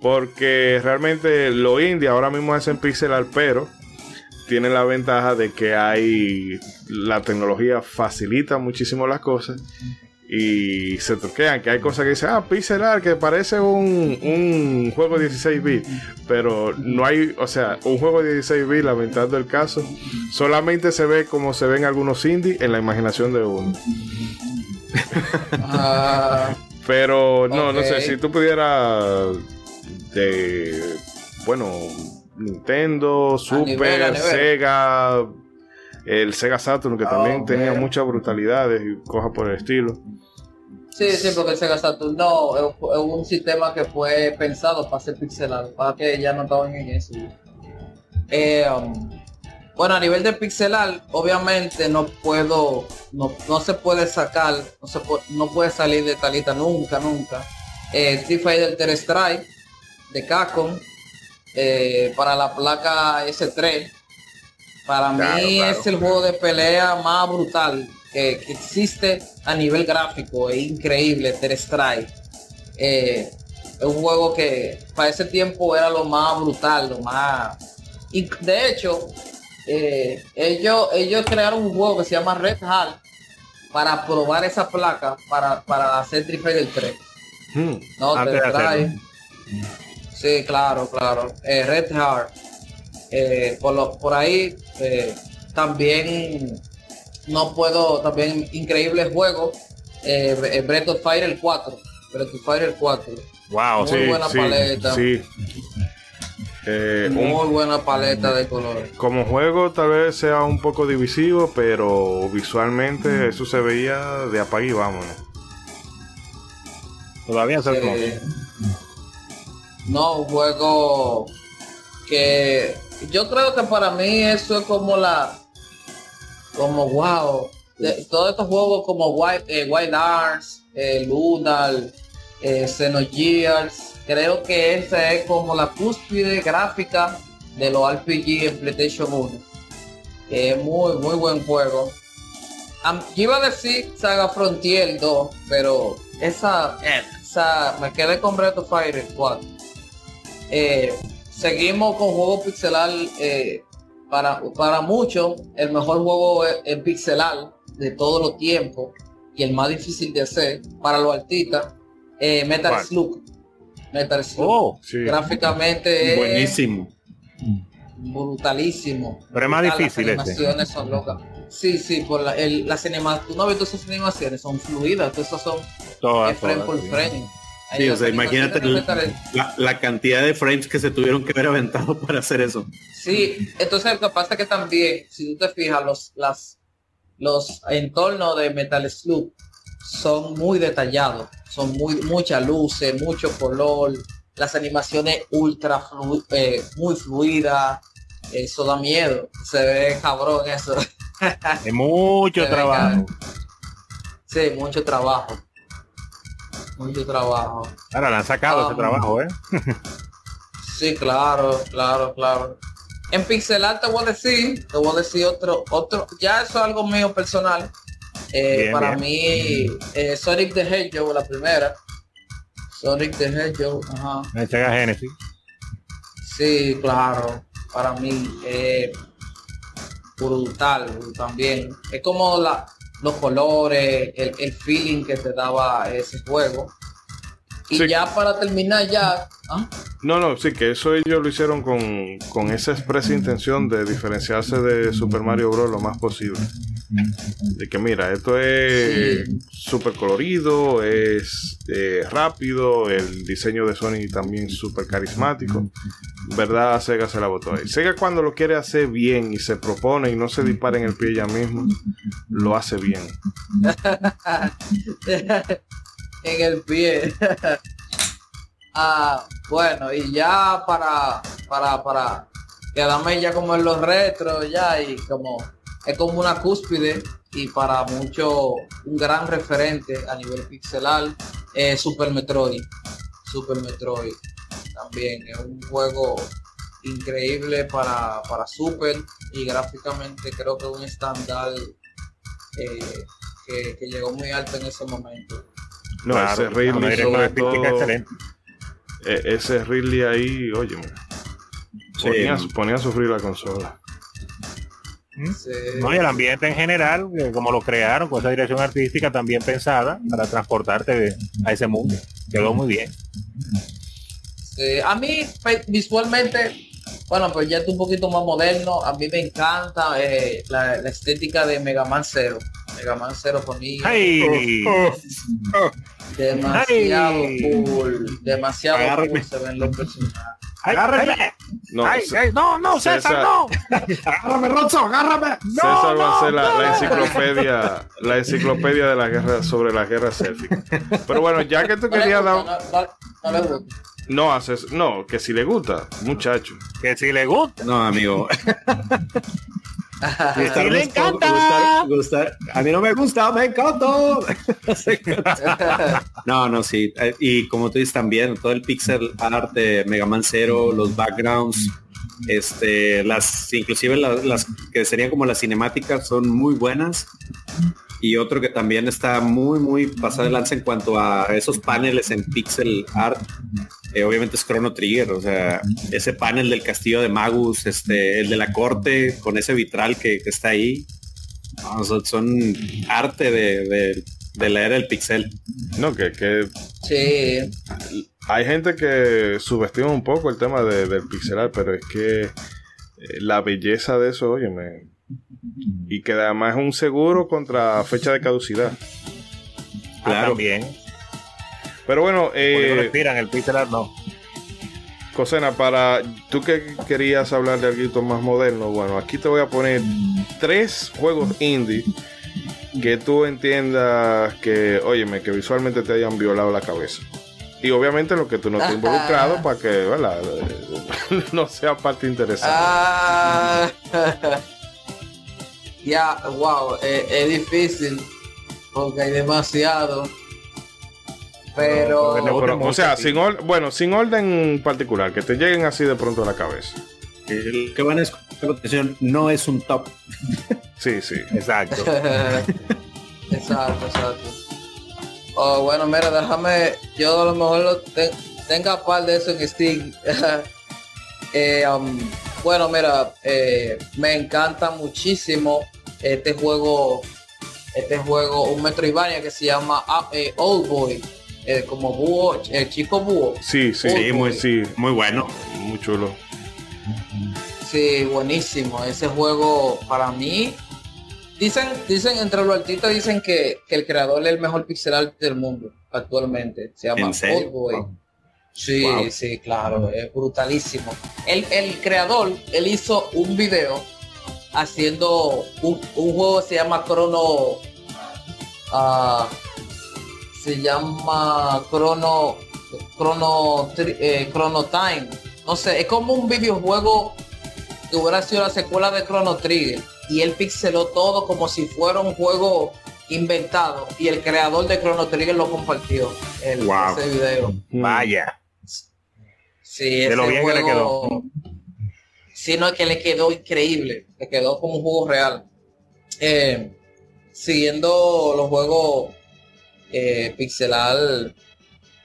Porque realmente lo indie ahora mismo es en pixel art, pero tiene la ventaja de que hay la tecnología facilita muchísimo las cosas y se truquean, que hay cosas que dicen, ah, pixel art, que parece un, un juego 16 bits, pero no hay, o sea, un juego 16 bits, lamentando el caso, solamente se ve como se ven algunos indies en la imaginación de uno. Ah, Pero no, no sé, si tú pudieras de, bueno, Nintendo, Super, nivel, a nivel. Sega, el Sega Saturn, que también ok. tenía muchas brutalidades y cosas por el estilo. sí, sí, porque el Sega Saturn no, es un sistema que fue pensado para ser pixelado, para que ya no estaban en eso. Eh, um, bueno, a nivel de pixelar, obviamente no puedo, no, no se puede sacar, no se puede, no puede salir de talita nunca, nunca. Eh, Street Fighter Strike de Capcom eh, para la placa S3. Para Claro, mí claro. es el juego de pelea más brutal que, que existe a nivel gráfico, es increíble, Third Strike. Eh, es un juego que para ese tiempo era lo más brutal, lo más... Y de hecho, eh, ellos, ellos crearon un juego que se llama Red Hat para probar esa placa para, para hacer Street Fighter 3. Hmm. No, Antes te de hacerlo. trae. Sí, claro, claro. Eh, Red Heart. Eh, por, lo, por ahí eh, también no puedo, también increíble juego. Eh, Breath of Fire el 4. Breath of Fire el 4. Wow, Muy buena paleta. Sí. Eh, un- Muy buena paleta de colores. como juego tal vez sea un poco divisivo, pero visualmente eso se veía de apague y vámonos. todavía se Eh, no, un juego que yo creo que para mí eso es como la como wow todos estos juegos como Wild, eh, Wild Arts eh, Lunar eh, Xenogears creo que esa es como la cúspide gráfica de los RPG en PlayStation 1 que es muy muy buen juego. Iba a decir Saga Frontier 2 pero esa, esa me quedé con Breath of Fire 4 eh, seguimos con juegos pixelar eh, para, para muchos el mejor juego en- en pixelar de todos los tiempos y el más difícil de hacer para los artistas eh, Metal ¿Cuál? Slug Metal Slug Oh, Sí. gráficamente es Buenísimo. brutalísimo Pero es más Brutal, difícil las animaciones son locas sí sí por la, el, las animaciones tú no ves todas esas animaciones son fluidas todas esas son todas, es frame todas, por sí. frame Ahí Sí, o sea, imagínate La, la cantidad de frames que se tuvieron que haber aventado [LAUGHS] para hacer eso. Sí, entonces lo que pasa es que también, si tú te fijas, los, las, los entornos de Metal Slug son muy detallados, son muy muchas luces, mucho color, las animaciones ultra flu- eh, muy fluidas, eso da miedo, se ve cabrón eso, [LAUGHS] Es mucho Se ve trabajo. sí, mucho trabajo, mucho trabajo. Ahora le han sacado Ah. ese trabajo, ¿eh? Sí, claro, claro, claro. En pixelar te voy a decir, te voy a decir otro, otro, ya eso es algo mío personal. Eh, Bien, para bien. mí, eh, Sonic the Hedgehog, la primera. Sonic the Hedgehog, ajá. Sega Genesis. Sí, claro. Para mí, eh, brutal también. Es como la, los colores, el, el feeling que te daba ese juego. Y Sí. ya para terminar ya, ¿ah? No, no, sí, que eso ellos lo hicieron con, con esa expresa intención de diferenciarse de Super Mario Bros. lo más posible. De que mira, esto es súper colorido, es eh, rápido, el diseño de Sony también súper carismático. ¿Verdad? Sega se la botó ahí. Sega cuando lo quiere hacer bien y se propone y no se dispara en el pie ella mismo, lo hace bien. [LAUGHS] en el pie. [LAUGHS] ah, bueno, y ya para, para, para quedarme ya como en los retros ya y como es como una cúspide y para mucho un gran referente a nivel pixelar eh, Super Metroid. Super Metroid también es un juego increíble para, para Super y gráficamente creo que es un estándar eh, que, que llegó muy alto en ese momento. No, Claro, una e- ese Ridley ahí, oye, ponía, ponía a sufrir la consola. Sí. No, y el ambiente en general, eh, como lo crearon, con esa dirección artística también pensada para transportarte de- a ese mundo. Quedó muy bien. Sí, a mí visualmente, bueno, pues ya es un poquito más moderno. A mí me encanta eh, la, la estética de Mega Man Zero. Mega Man Zero por mí ¡Ay! demasiado cool, demasiado Agárrame. cool se ven los personajes. ¡Agárrame! No, ¡Ay, ay, no, no, César, César. no! Agárrame, Ronzo, agárrame. César va a ser la, la enciclopedia, la enciclopedia de la guerra sobre la guerra céltica. Pero bueno, ya que tú No le querías gusta, dar, no- no- haces, no, que si le gusta, muchacho. Que si le gusta. No, amigo. [LAUGHS] Gustar, Sí le gustar, encanta. gustar, gustar. A mí no me gusta, me encantó. [LAUGHS] no, no, sí. Y como tú dices también, todo el pixel art de Mega Man Zero, los backgrounds, este, las, inclusive las, las que serían como las cinemáticas son muy buenas. Y otro que también está muy, muy pasado de lanza en cuanto a esos paneles en pixel art. eh, obviamente es Chrono Trigger, o sea, ese panel del castillo de Magus, este, el de la corte, con ese vitral que, que está ahí. No, son, son arte de, de- de la era del pixel. No, que, que Sí, hay gente que subestima un poco el tema de- del pixel art, pero es que eh, la belleza de eso, óyeme, y que además es un seguro contra fecha de caducidad. Ah, Claro. también. Pero bueno, no eh, respiran, el pixel art no. Cosena, para tú que querías hablar de algo más moderno, bueno, aquí te voy a poner tres juegos indie que tú entiendas que, óyeme, que visualmente te hayan violado la cabeza. Y obviamente lo que tú no estés involucrado para que, ¿verdad? [LAUGHS] no sea parte interesante. [LAUGHS] Ah, ya, wow, eh, es difícil porque hay demasiado. Pero, No, o sea, sin or- bueno, sin orden particular, que te lleguen así de pronto a la cabeza. El que van a escuchar no es un top. Sí, sí. [LAUGHS] Exacto. [LAUGHS] exacto, exacto. Oh, bueno, mira, déjame, yo a lo mejor lo te- tenga par de eso en Steam. [LAUGHS] Eh, um, bueno, mira, eh, me encanta muchísimo este juego, este juego, un Metroidvania que se llama ah, eh, Old Boy, eh, como búho, el chico búho. Sí, sí, Sí, muy, sí, Muy bueno. muy chulo. Sí, buenísimo. Ese juego para mí. Dicen, dicen entre los artistas dicen que, que el creador es el mejor pixel art del mundo actualmente. Se llama. Old Boy. Wow. Sí, Wow. sí, claro, es brutalísimo. El, el creador, él hizo un video haciendo un, un juego que se llama Chrono. ah, se llama Chrono. Chrono, eh, Chrono Time. No sé, es como un videojuego que hubiera sido la secuela de Chrono Trigger. Y él pixeló todo como si fuera un juego inventado. Y el creador de Chrono Trigger lo compartió. El, Wow. Ese video. Vaya. Sí, De lo ese bien que le juego- Sí, no, es que le quedó increíble. Le quedó como un juego real. Eh, siguiendo los juegos eh, pixelar,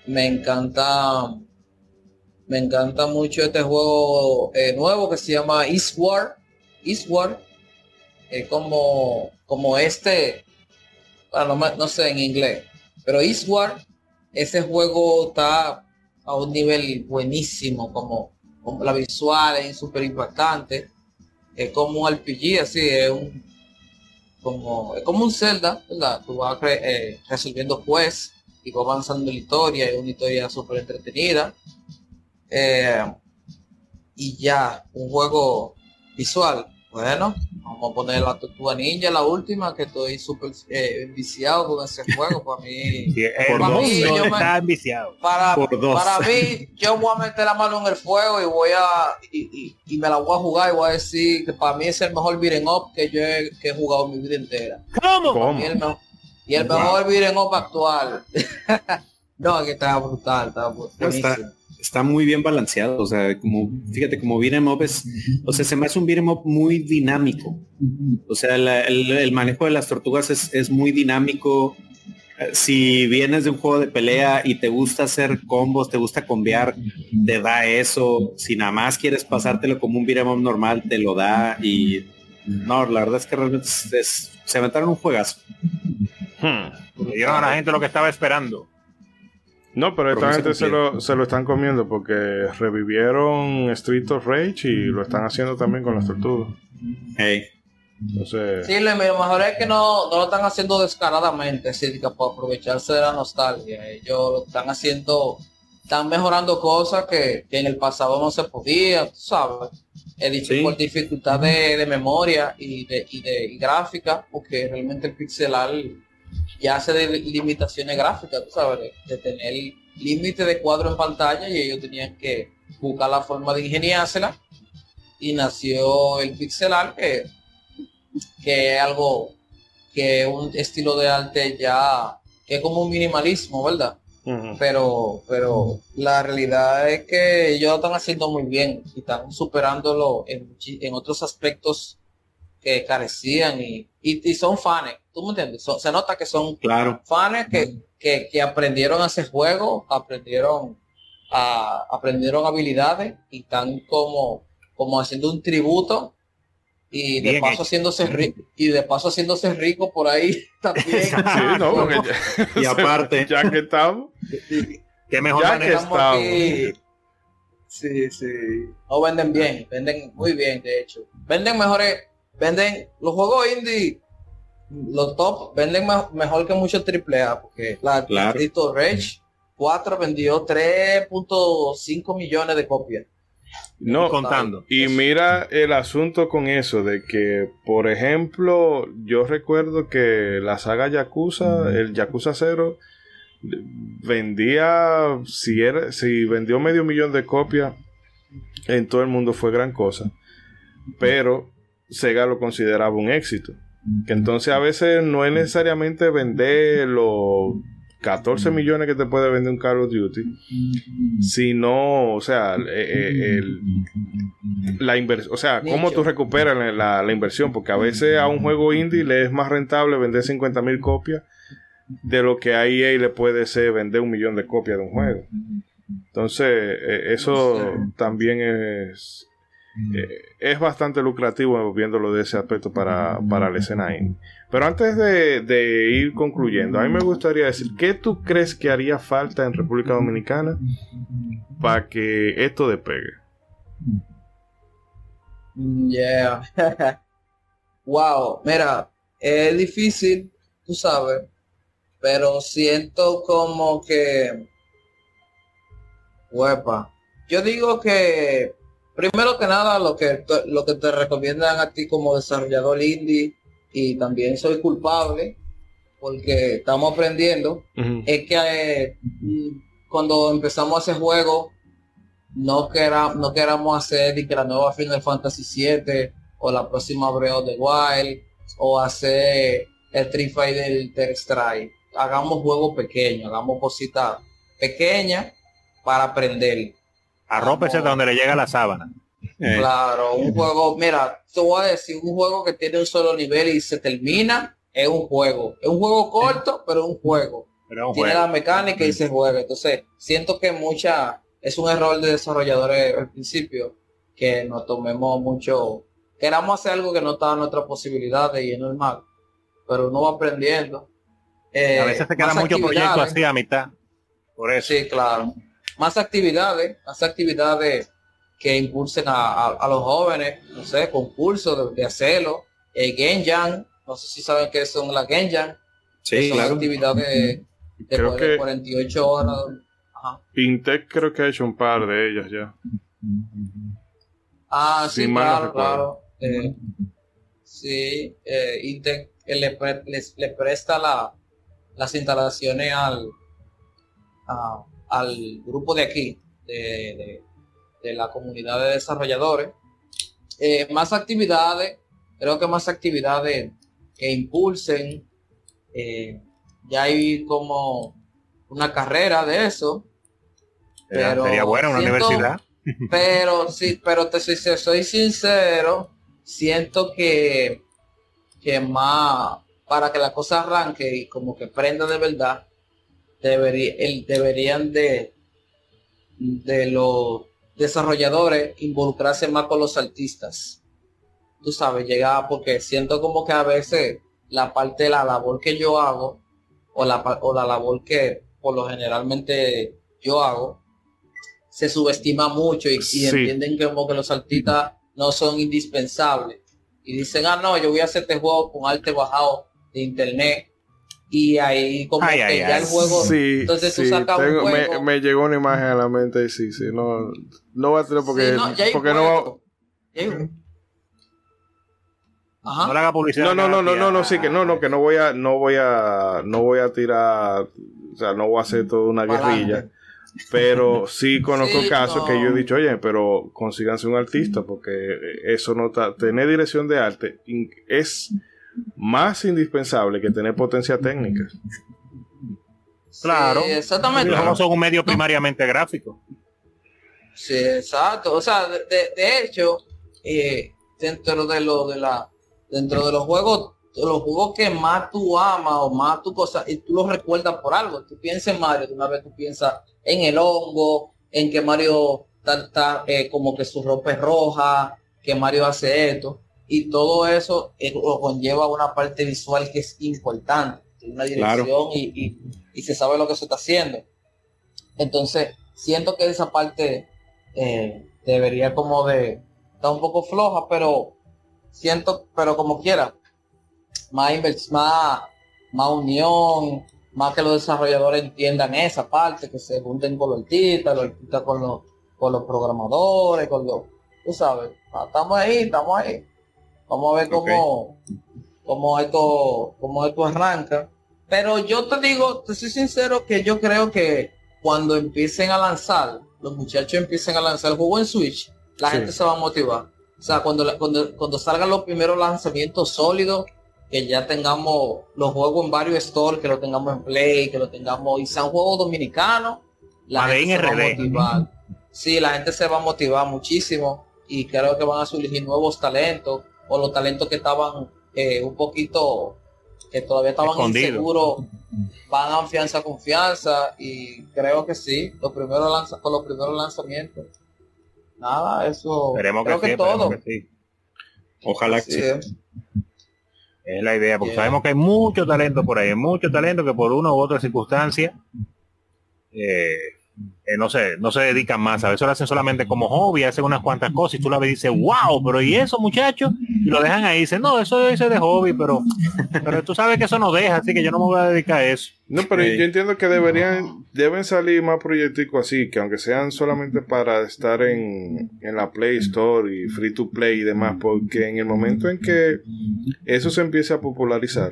me encanta. Me encanta mucho este juego eh, nuevo que se llama Eastward. Eastward. eh, como, como este. ah, no, no sé en inglés. Pero Eastward, ese juego está a un nivel buenísimo, como la visual es súper impactante. Es como un RPG, así, es un como, es como un Zelda, ¿verdad? Tú vas eh, resolviendo quest y vas avanzando en la historia, es una historia súper entretenida. Eh, y ya, un juego visual. Bueno, vamos a poner la Tortuga Ninja, la última, que estoy súper eh, viciado con ese juego. Para mí, [LAUGHS] Sí, Por dos. Sí, yo me- está enviciado. para, Por dos. para mí, yo voy a meter la mano en el fuego y voy a y, y- y me la voy a jugar y voy a decir que para mí es el mejor beat'em up que yo he, que he jugado mi vida entera. ¿Cómo? ¿Cómo? Y el, y el Wow. mejor beat'em up actual. [LAUGHS] no, que está brutal, está- buenísimo. Está muy bien balanceado. O sea, como, fíjate, como beat'em es, o sea, se me hace un beat'em muy dinámico. O sea, la- el, manejo de las tortugas es, es muy dinámico. si vienes de un juego de pelea y te gusta hacer combos, te gusta combiar, te da eso. Si nada más quieres pasártelo como un beat'em normal, te lo da. Y no, la verdad es que realmente se aventaron un juegazo. Dieron a la gente lo que estaba esperando. No, pero esta gente se lo, se lo, están comiendo porque revivieron Street of Rage y lo están haciendo también con las tortugas. Hey. Entonces... Sí, lo mejor es que no, no lo están haciendo descaradamente, así que por aprovecharse de la nostalgia. Ellos lo están haciendo, están mejorando cosas que, en el pasado no se podía, tú sabes. Sí. Por dificultad de, de, memoria y de, y de gráfica, porque realmente el pixelar ya hace de limitaciones gráficas, tú sabes, de, tener límite de cuadro en pantalla y ellos tenían que buscar la forma de ingeniársela y nació el pixelar que que es algo que un estilo de arte ya que es como un minimalismo, ¿verdad? Pero, pero la realidad es que ellos están haciendo muy bien y están superándolo en, en otros aspectos que carecían y, y, son fans, ¿tú me entiendes? se nota que son claro. fans que, que, aprendieron a hacer juegos, aprendieron a, aprendieron habilidades y están como, como haciendo un tributo y de paso haciéndose rico y de paso haciéndose rico por ahí [LAUGHS] también. [LAUGHS] Y aparte. [LAUGHS] Ya que estamos. Qué mejor ya que estamos sí sí. No venden bien venden muy bien de hecho. Venden mejores venden los juegos indie los top venden mejor que muchos triple A porque la claro. Rage 4 vendió 3.5 millones de copias no, contando. Y mira el asunto con eso, de que, por ejemplo, yo recuerdo que la saga Yakuza, el Yakuza 0, vendía, si, era, si vendió medio millón de copias, en todo el mundo fue gran cosa. Pero Sega lo consideraba un éxito. Que entonces a veces no es necesariamente vender los 14 millones que te puede vender un Call of Duty, si no, o sea, eh, eh, la inversión, o sea, cómo tú recuperas la, la, inversión, porque a veces a un juego indie le es más rentable vender 50 mil copias de lo que a EA le puede ser vender un millón de copias de un juego. Entonces, eh, eso también es, es bastante lucrativo viéndolo de ese aspecto para, para la escena indie. Pero antes de, ir concluyendo, a mí me gustaría decir, ¿qué tú crees que haría falta en República Dominicana para que esto despegue? Yeah. [LAUGHS] wow, mira, es difícil, tú sabes, pero siento como que, huepa, yo digo que primero que nada lo que lo que te recomiendan a ti como desarrollador indie y también soy culpable porque estamos aprendiendo, es que eh, cuando empezamos a hacer juegos, no, queramos no queramos hacer que la nueva Final Fantasy 7 o la próxima Breath of the Wild o hacer el Street Fighter Strike. Hagamos juegos pequeños, hagamos cositas pequeñas para aprender. Arrópese donde le llega la sábana. Eh. Claro, un juego, mira, te voy a decir, un juego que tiene un solo nivel y se termina, es un juego. Es un juego corto, pero es un juego. tiene la mecánica y se juega. Entonces, siento que mucha, es un error de desarrolladores al principio, que nos tomemos mucho, queramos hacer algo que no está en nuestras posibilidades y es normal, pero uno va aprendiendo. Eh, a veces se queda mucho proyecto así a mitad. Por eso. Sí, claro. Más actividades, más actividades que impulsen a, los jóvenes, no sé, concursos de, hacerlo. Eh, Genjan, no sé si saben qué son las Genjan. Sí, son actividades de, de 48 horas. Intec creo que ha hecho un par de ellas ya. Ah, sí, claro, claro. Eh, sí, eh, Intec le, le, presta la, las instalaciones al, al grupo de aquí, de de la comunidad de desarrolladores. Eh, más actividades, creo que más actividades que impulsen. Eh, ya hay como una carrera de eso. Pero sería buena una universidad. Pero sí, pero te soy, soy sincero, siento que, que más para que la cosa arranque y como que prenda de verdad, debería, el, deberían de, de los desarrolladores involucrarse más con los artistas. Tú sabes, llegar porque siento como que a veces la parte de la labor que yo hago o la, o la labor que por lo generalmente yo hago se subestima mucho y, entienden que como que los artistas no son indispensables y dicen ah no yo voy a hacer este juego con arte bajado de internet y ahí como que ya el juego entonces tú sacas un juego me, llegó una imagen a la mente y sí sí no no va a tener porque no, porque no Ajá. No le haga publicidad. No, no, no, no, no, no, sí que no, no, que no voy a, no voy a, no voy a tirar, o sea, no voy a hacer toda una guerrilla. Pero sí conozco casos que yo he dicho, oye, pero consíganse un artista, porque eso no está, tener dirección de arte es más indispensable que tener potencia técnica. Claro. exactamente. No son un medio primariamente gráfico. Sí, exacto. O sea, de, de hecho, eh, dentro de lo de la dentro de los juegos, los juegos que más tú amas o más tu cosa, y tú los recuerdas por algo. Tú piensas en Mario, una vez tú piensas en el hongo, en que Mario está, eh, como que su ropa es roja, que Mario hace esto. Y todo eso eh, conlleva una parte visual que es importante, una dirección y, se sabe lo que se está haciendo. Entonces, siento que esa parte eh, debería como de estar un poco floja, pero siento, pero como quiera, más, más, más unión, más que los desarrolladores entiendan esa parte, que se junten con los artistas, los artistas con los, con los programadores, con los, tú sabes, estamos ahí, estamos ahí. Vamos a ver cómo, cómo esto, cómo esto arranca. Pero yo te digo, te soy sincero que yo creo que cuando empiecen a lanzar, los muchachos empiecen a lanzar el juego en Switch, la gente se va a motivar. O sea, cuando, cuando, cuando salgan los primeros lanzamientos sólidos, que ya tengamos los juegos en varios stores, que lo tengamos en Play, que lo tengamos, y sean juegos dominicanos, la gente se va a motivar. Sí, la gente se va a motivar muchísimo y creo que van a surgir nuevos talentos o los talentos que estaban eh, un poquito, que todavía estaban inseguros, van a confianza, confianza y creo que sí, los primeros lanza, con los primeros lanzamientos nada, eso. Esperemos creo que, todo. Ojalá que sí. Es la idea, porque sabemos que hay mucho talento por ahí, mucho talento que por una u otra circunstancia eh, eh, no sé, no se dedican más, a veces lo hacen solamente como hobby, hacen unas cuantas cosas y tú la ves y dices, wow, pero ¿y eso muchachos? Y lo dejan ahí, dicen, no, eso es de hobby, pero, pero tú sabes que eso no deja, así que yo no me voy a dedicar a eso. No, pero yo entiendo que deberían, deben salir más proyectos así, que aunque sean solamente para estar en, en la Play Store y free to play y demás, porque en el momento en que eso se empiece a popularizar,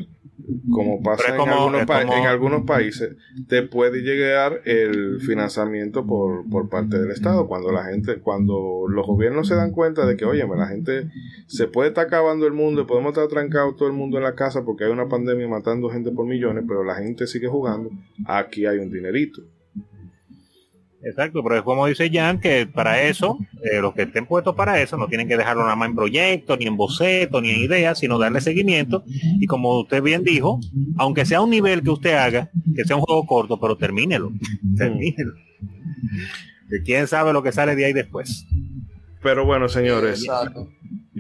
como pasa en, algunos en algunos países, te puede llegar el financiamiento por, por, parte del Estado. Cuando la gente, cuando los gobiernos se dan cuenta de que, oye, la gente se puede estar acabando el mundo y podemos estar trancados todo el mundo en la casa porque hay una pandemia matando gente por millones, pero la gente sigue jugando, aquí hay un dinerito. Exacto, pero es como dice Jan, que para eso, eh, los que estén puestos para eso, no tienen que dejarlo nada más en proyectos, ni en bocetos, ni en ideas, sino darle seguimiento. Y como usted bien dijo, aunque sea un nivel que usted haga, que sea un juego corto, pero termínelo. Termínelo. quién sabe lo que sale de ahí después. Pero bueno, señores,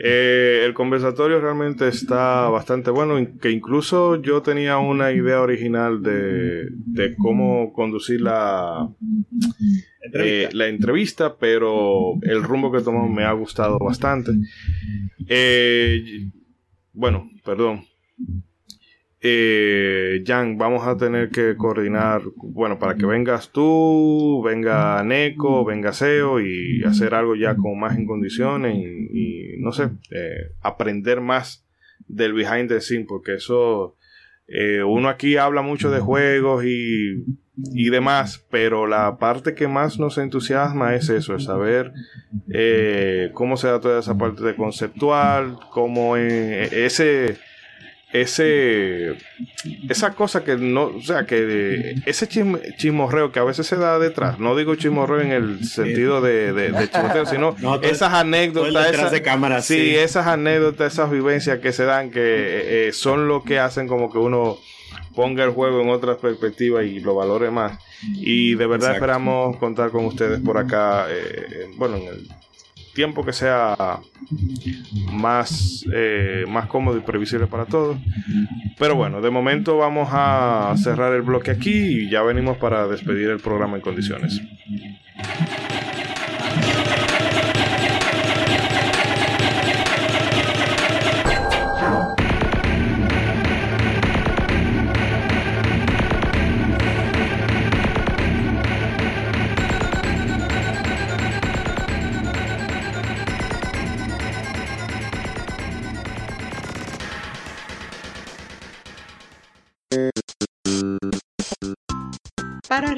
eh, el conversatorio realmente está bastante bueno, que incluso yo tenía una idea original de, cómo conducir la entrevista. Eh, la entrevista, pero el rumbo que tomó me ha gustado bastante. Eh, bueno, perdón, eh, Jan, vamos a tener que coordinar, bueno, para que vengas tú, venga Neko, venga Seo y hacer algo ya con más en condiciones y, no sé, eh, aprender más del behind the scene, porque eso, eh, uno aquí habla mucho de juegos y, y, demás, pero la parte que más nos entusiasma es eso, es saber eh, cómo se da toda esa parte de conceptual, cómo ese ese esa cosa que no, o sea, que ese chismorreo que a veces se da detrás, no digo chismorreo en el sentido de, de, sino [LAUGHS] esas anécdotas, esas, de cámara, sí, esas anécdotas, esas vivencias que se dan que eh, eh, son lo que hacen como que uno ponga el juego en otra perspectiva y lo valore más. Y de verdad esperamos contar con ustedes por acá, eh, bueno, en el tiempo que sea más, eh, más cómodo y previsible para todos. Pero bueno, de momento vamos a cerrar el bloque aquí y ya venimos para despedir el programa en condiciones.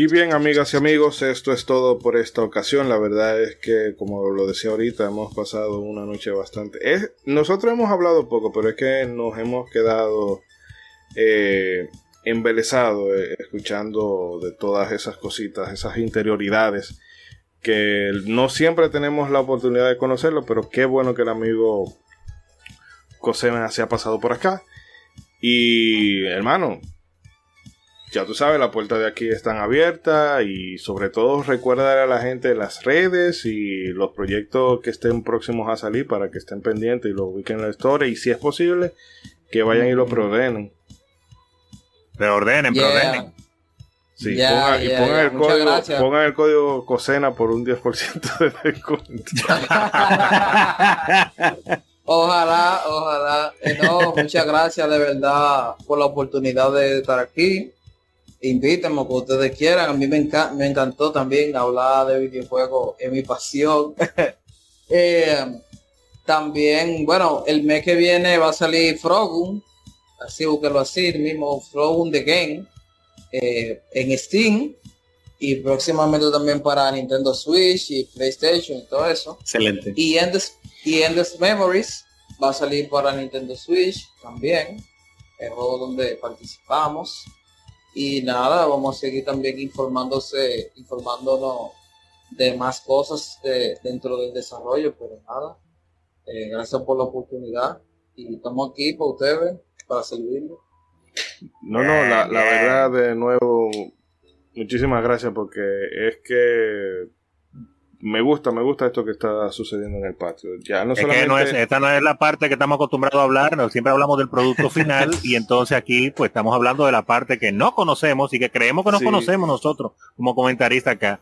Y bien, amigas y amigos, esto es todo por esta ocasión. La verdad es que, como lo decía ahorita, hemos pasado una noche bastante... Nosotros hemos hablado poco, pero es que nos hemos quedado eh, embelesados eh, escuchando de todas esas cositas, esas interioridades, que no siempre tenemos la oportunidad de conocerlo, pero qué bueno que el amigo Cosena se ha pasado por acá. Y, hermano, ya tú sabes, la puerta de aquí están abiertas y sobre todo recuerda a la gente las redes y los proyectos que estén próximos a salir para que estén pendientes y lo ubiquen en la historia y si es posible que vayan y lo preordenen. Preordenen, preordenen. Sí, y pongan, el código, pongan el código COSENA por un 10% de descuento. [LAUGHS] ojalá, ojalá. Eh, no, muchas gracias de verdad por la oportunidad de estar aquí invítenme que ustedes quieran. A mí me, me encantó también hablar de videojuegos, es mi pasión. [LAUGHS] Eh, también, bueno, el mes que viene va a salir Frogun, así búsquelo así, el mismo Frogun The Game, eh, en Steam y próximamente también para Nintendo Switch y PlayStation y todo eso. Excelente. Y Endless, y Endless Memories va a salir para Nintendo Switch también, el juego donde participamos. Y nada, vamos a seguir también informándose, informándonos de más cosas dentro del desarrollo, pero nada. Eh, gracias por la oportunidad y estamos aquí para ustedes, para servirles. No, no, la, la verdad de nuevo, muchísimas gracias porque es que me gusta, me gusta esto que está sucediendo en el patio. Ya no solamente... esta no es la parte que estamos acostumbrados a hablar, siempre hablamos del producto [LAUGHS] final y entonces aquí pues estamos hablando de la parte que no conocemos y que creemos que no conocemos nosotros como comentarista acá.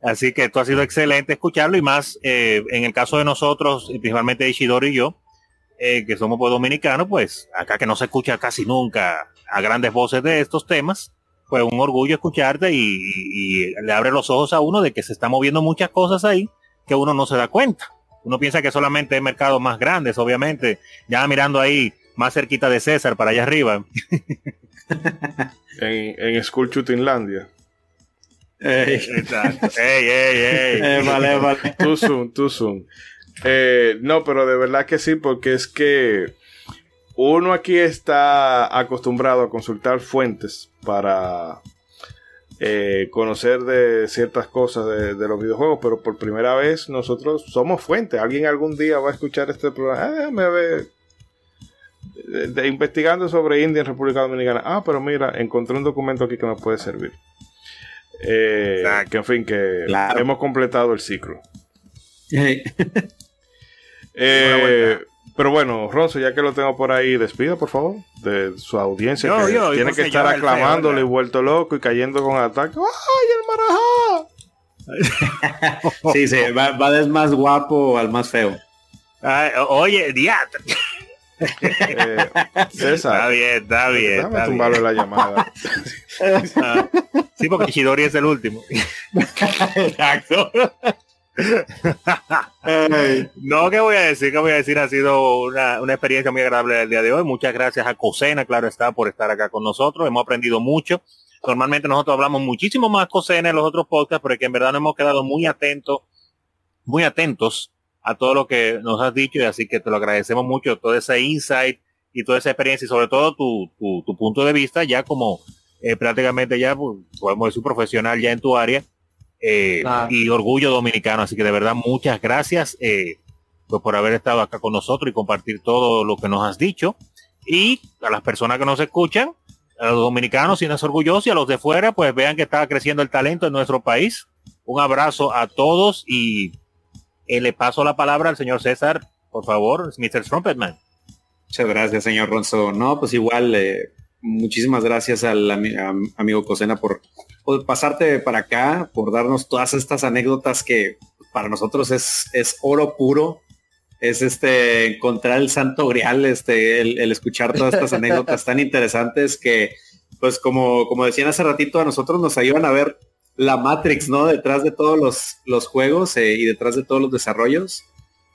Así que esto ha sido excelente escucharlo y más eh, en el caso de nosotros, principalmente Ishidori y yo, eh, que somos pues, dominicanos, pues acá que no se escucha casi nunca a grandes voces de estos temas, pues un orgullo escucharte y, le abre los ojos a uno de que se están moviendo muchas cosas ahí que uno no se da cuenta. Uno piensa que solamente hay mercados más grandes, obviamente. Ya mirando ahí más cerquita de César, para allá arriba. [LAUGHS] en, en School Shootinglandia. [LAUGHS] Ey. Ey, ey, ey. [LAUGHS] Eh, vale, vale. Too soon, too soon. Eh, no, pero de verdad que sí, porque es que uno aquí está acostumbrado a consultar fuentes para eh, conocer de ciertas cosas de, los videojuegos, pero por primera vez nosotros somos fuentes. Alguien algún día va a escuchar este programa. Ah, déjame ver. investigando sobre India en República Dominicana. Ah, pero mira, encontré un documento aquí que me puede servir. Eh, que en fin, que hemos completado el ciclo. Eh, pero bueno, Ronzo, ya que lo tengo por ahí, despida por favor de su audiencia. tiene que estar aclamándole y vuelto loco y cayendo con ataque. ¡Ay, el marajá! [LAUGHS] sí, sí, va, va del más guapo al más feo. oye, diatra. [LAUGHS] Eh, César. Está bien, está bien. Déjame tumbarle la llamada. [LAUGHS] Ah, sí, porque Chidori es el último. Exacto. [LAUGHS] no, ¿qué voy a decir? ¿Qué voy a decir? Ha sido una, una, experiencia muy agradable el día de hoy. Muchas gracias a Cosena, claro está, por estar acá con nosotros. Hemos aprendido mucho. Normalmente nosotros hablamos muchísimo más Cosena en los otros podcasts, porque en verdad nos hemos quedado muy atentos, muy atentos a todo lo que nos has dicho y así que te lo agradecemos mucho, todo ese insight y toda esa experiencia y sobre todo tu, tu, punto de vista ya como eh, prácticamente ya pues, podemos decir profesional ya en tu área eh, y orgullo dominicano. Así que de verdad muchas gracias eh, pues por haber estado acá con nosotros y compartir todo lo que nos has dicho. Y a las personas que nos escuchan, a los dominicanos, si no es orgulloso, y a los de fuera, pues vean que está creciendo el talento en nuestro país. Un abrazo a todos y eh, le paso la palabra al señor César, por favor, Mr. Trumpetman. Muchas gracias, señor Ronzo. No, pues igual, muchísimas gracias al amigo Cosena por pasarte para acá, por darnos todas estas anécdotas que para nosotros es, es oro puro. Es este encontrar el santo grial, este, el, escuchar todas estas anécdotas tan interesantes que, pues como, como decían hace ratito, a nosotros nos ayudan a ver la Matrix, ¿no? Detrás de todos los, los juegos eh, y detrás de todos los desarrollos.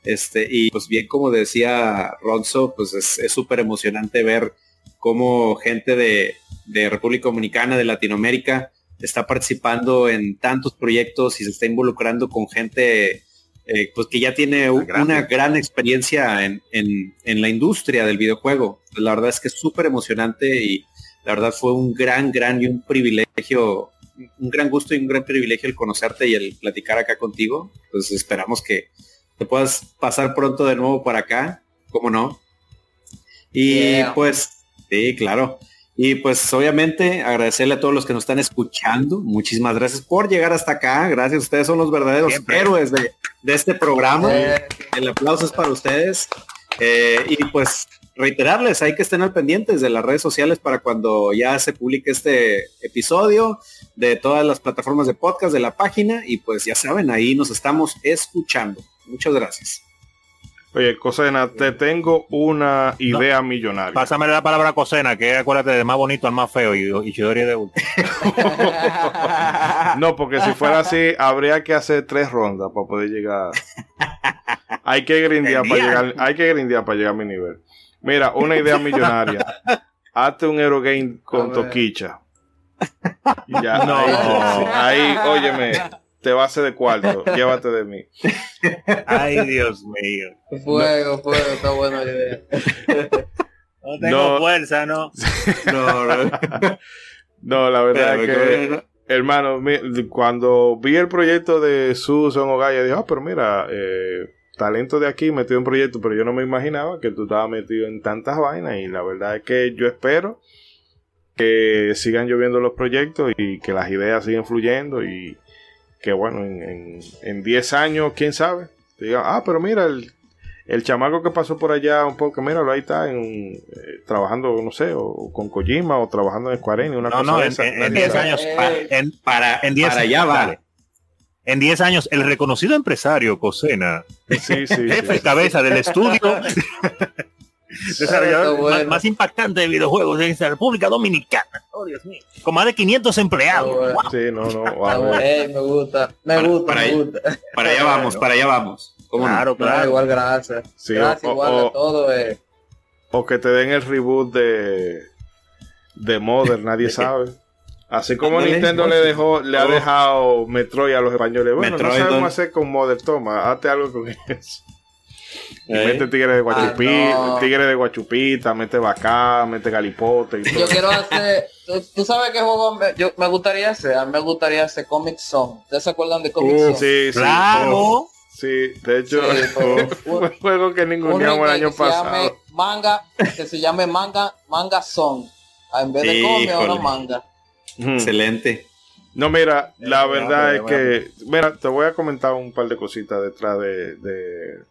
Este, y pues bien, como decía Ronzo, pues es súper emocionante ver cómo gente de, de República Dominicana, de Latinoamérica, está participando en tantos proyectos y se está involucrando con gente eh, pues que ya tiene una gran experiencia en, la industria del videojuego. La verdad es que es súper emocionante y la verdad fue un gran, gran y un privilegio, un gran gusto y un gran privilegio el conocerte y el platicar acá contigo. Pues esperamos que te puedas pasar pronto de nuevo para acá, ¿cómo no? Y pues, sí, claro. Y pues obviamente agradecerle a todos los que nos están escuchando. Muchísimas gracias por llegar hasta acá. Gracias, ustedes son los verdaderos héroes de, este programa. Eh. El aplauso es para ustedes. Eh, y pues reiterarles, hay que estén al pendientes de las redes sociales para cuando ya se publique este episodio, de todas las plataformas de podcast, de la página. Y pues ya saben, ahí nos estamos escuchando. Muchas gracias. Oye, Cosena, te tengo una idea millonaria. Pásame la palabra Cosena, que acuérdate de más bonito al más feo y, y Chidori de último. [LAUGHS] no, porque si fuera así, habría que hacer tres rondas para poder llegar. [LAUGHS] Hay que grindear para llegar, hay que grindear para llegar a mi nivel. Mira, una idea millonaria. [LAUGHS] Hazte un Eurogame con Toquicha. Ya, no. ahí, óyeme, te va a hacer de cuarto, [LAUGHS] llévate de mí. Ay, Dios mío. Fuego, fuego, está buena idea. No tengo fuerza, ¿no? [LAUGHS] no, no. no, la verdad es que, hermano, cuando vi el proyecto de Susan Ogaya, dije, ah, pero mira, eh, talento de aquí metido en proyecto, pero yo no me imaginaba que tú estabas metido en tantas vainas y la verdad es que yo espero que sigan lloviendo los proyectos y que las ideas sigan fluyendo y que bueno, en 10 años, quién sabe, diga, ah, pero mira, el, el chamaco que pasó por allá un poco, míralo, ahí está en, eh, trabajando, no sé, o, con Kojima o trabajando en Square una cosa no, en 10 años, en, para, en 10 allá vale. En 10 años, el reconocido empresario Cosena, sí, sí, [LAUGHS] jefe cabeza del estudio [LAUGHS] [LAUGHS] desarrollador más, impactante de videojuegos en la República Dominicana. Oh, Dios mío. Con más de 500 empleados. Sí, no, no. me gusta, me gusta, para, me gusta. Para allá vamos, para allá vamos. claro, claro. igual, gracias. gracias, igual todo. Eh. O que te den el reboot de, de Modern, [LAUGHS] nadie sabe. Así como Nintendo le dejó, le ha oh. dejado Metroid a los españoles. Bueno, no sabemos hacer con Modern, toma, hazte algo con eso. ¿Eh? Mete tigre de guachupita, ah, tigre de guachupita, mete bacá, mete galipote. Y todo. Yo quiero [LAUGHS] hacer, ¿tú, sabes qué juego me, me gustaría hacer, a mí me gustaría hacer Comic Zone. ¿Ustedes se acuerdan de Comic uh, Zone? Sí, sí. Claro. Sí, de hecho, [LAUGHS] fue un [LAUGHS] juego que ninguneamos el año pasado. manga, que se llame manga, manga son. En vez de come, ahora manga. Excelente. No, mira, la verdad es que, mira, te voy a comentar un par de cositas detrás de, de,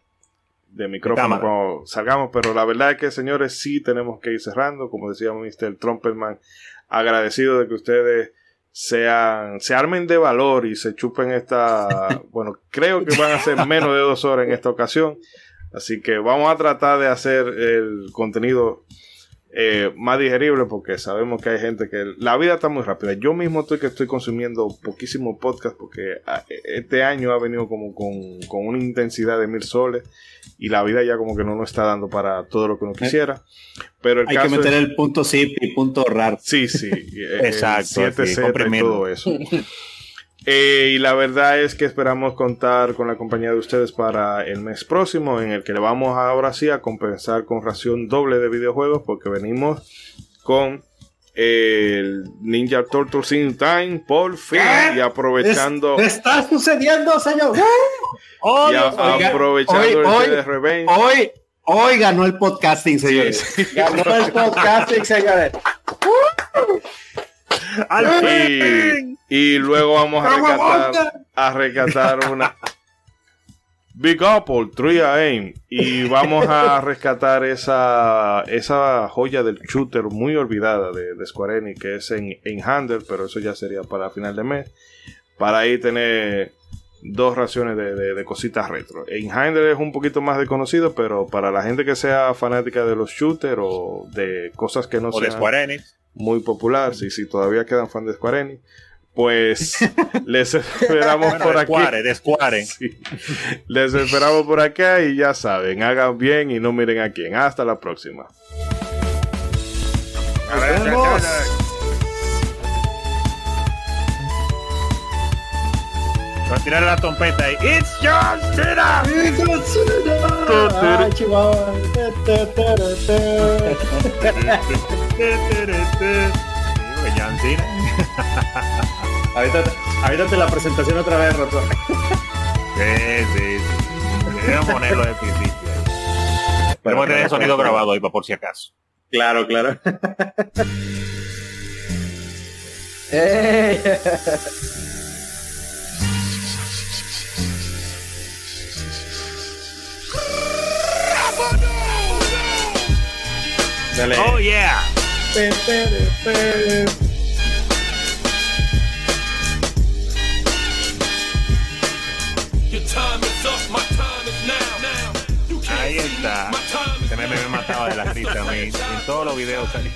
micrófono cuando salgamos, pero la verdad es que, señores, sí tenemos que ir cerrando, como decía Mr. Trumpelman, agradecido de que ustedes sean, se armen de valor y se chupen esta, [LAUGHS] bueno, creo que van a ser menos de dos horas en esta ocasión, así que vamos a tratar de hacer el contenido eh, más digerible porque sabemos que hay gente que la vida está muy rápida. Yo mismo estoy que estoy consumiendo poquísimo podcast porque ah, este año ha venido como con, con, una intensidad de mil soles y la vida ya como que no nos está dando para todo lo que uno quisiera. Pero el hay que meter el punto zip y punto rar. Sí, sí. [LAUGHS] Exacto. 7Z y todo eso. [LAUGHS] Eh, y la verdad es que esperamos contar con la compañía de ustedes para el mes próximo, en el que le vamos ahora sí a compensar con ración doble de videojuegos, porque venimos con el Ninja Turtles in Time por fin y aprovechando. está sucediendo, señor. [LAUGHS] y aprovechando hoy, el Revenge. Hoy, hoy ganó el podcasting, señores. Ganó el podcasting, señores. [LAUGHS] y, luego vamos a rescatar, a rescatar una Big Apple, 3 AM. Y vamos a [LAUGHS] rescatar esa, esa joya del shooter muy olvidada de, de Square Enix, que es en, en Handler, pero eso ya sería para final de mes. Para ahí tener dos raciones de, cositas retro. En Handler es un poquito más desconocido, pero para la gente que sea fanática de los shooters o de cosas que no o sean. de Square Enix muy popular, si, si todavía quedan fans de Square Enix, pues [LAUGHS] les esperamos por aquí. de Square. [LAUGHS] Les esperamos por acá y ya saben, hagan bien y no miren a quién. Hasta la próxima. Va a tirar la trompeta y ¡It's John Cena! ¡It's John Cena! John Cena. Avítate la presentación otra vez, Roto. Sí, sí, sí. A ponerlo de principio. Podemos tener el sonido grabado ahí para por si acaso. Claro, claro. [LAUGHS] Dale. Oh yeah. Ahí está. Se me, me mataba de la risa a mí. En todos los videos salí.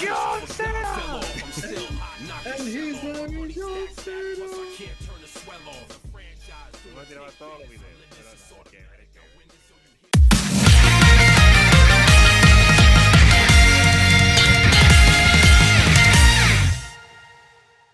Yo me tiraba todos los videos.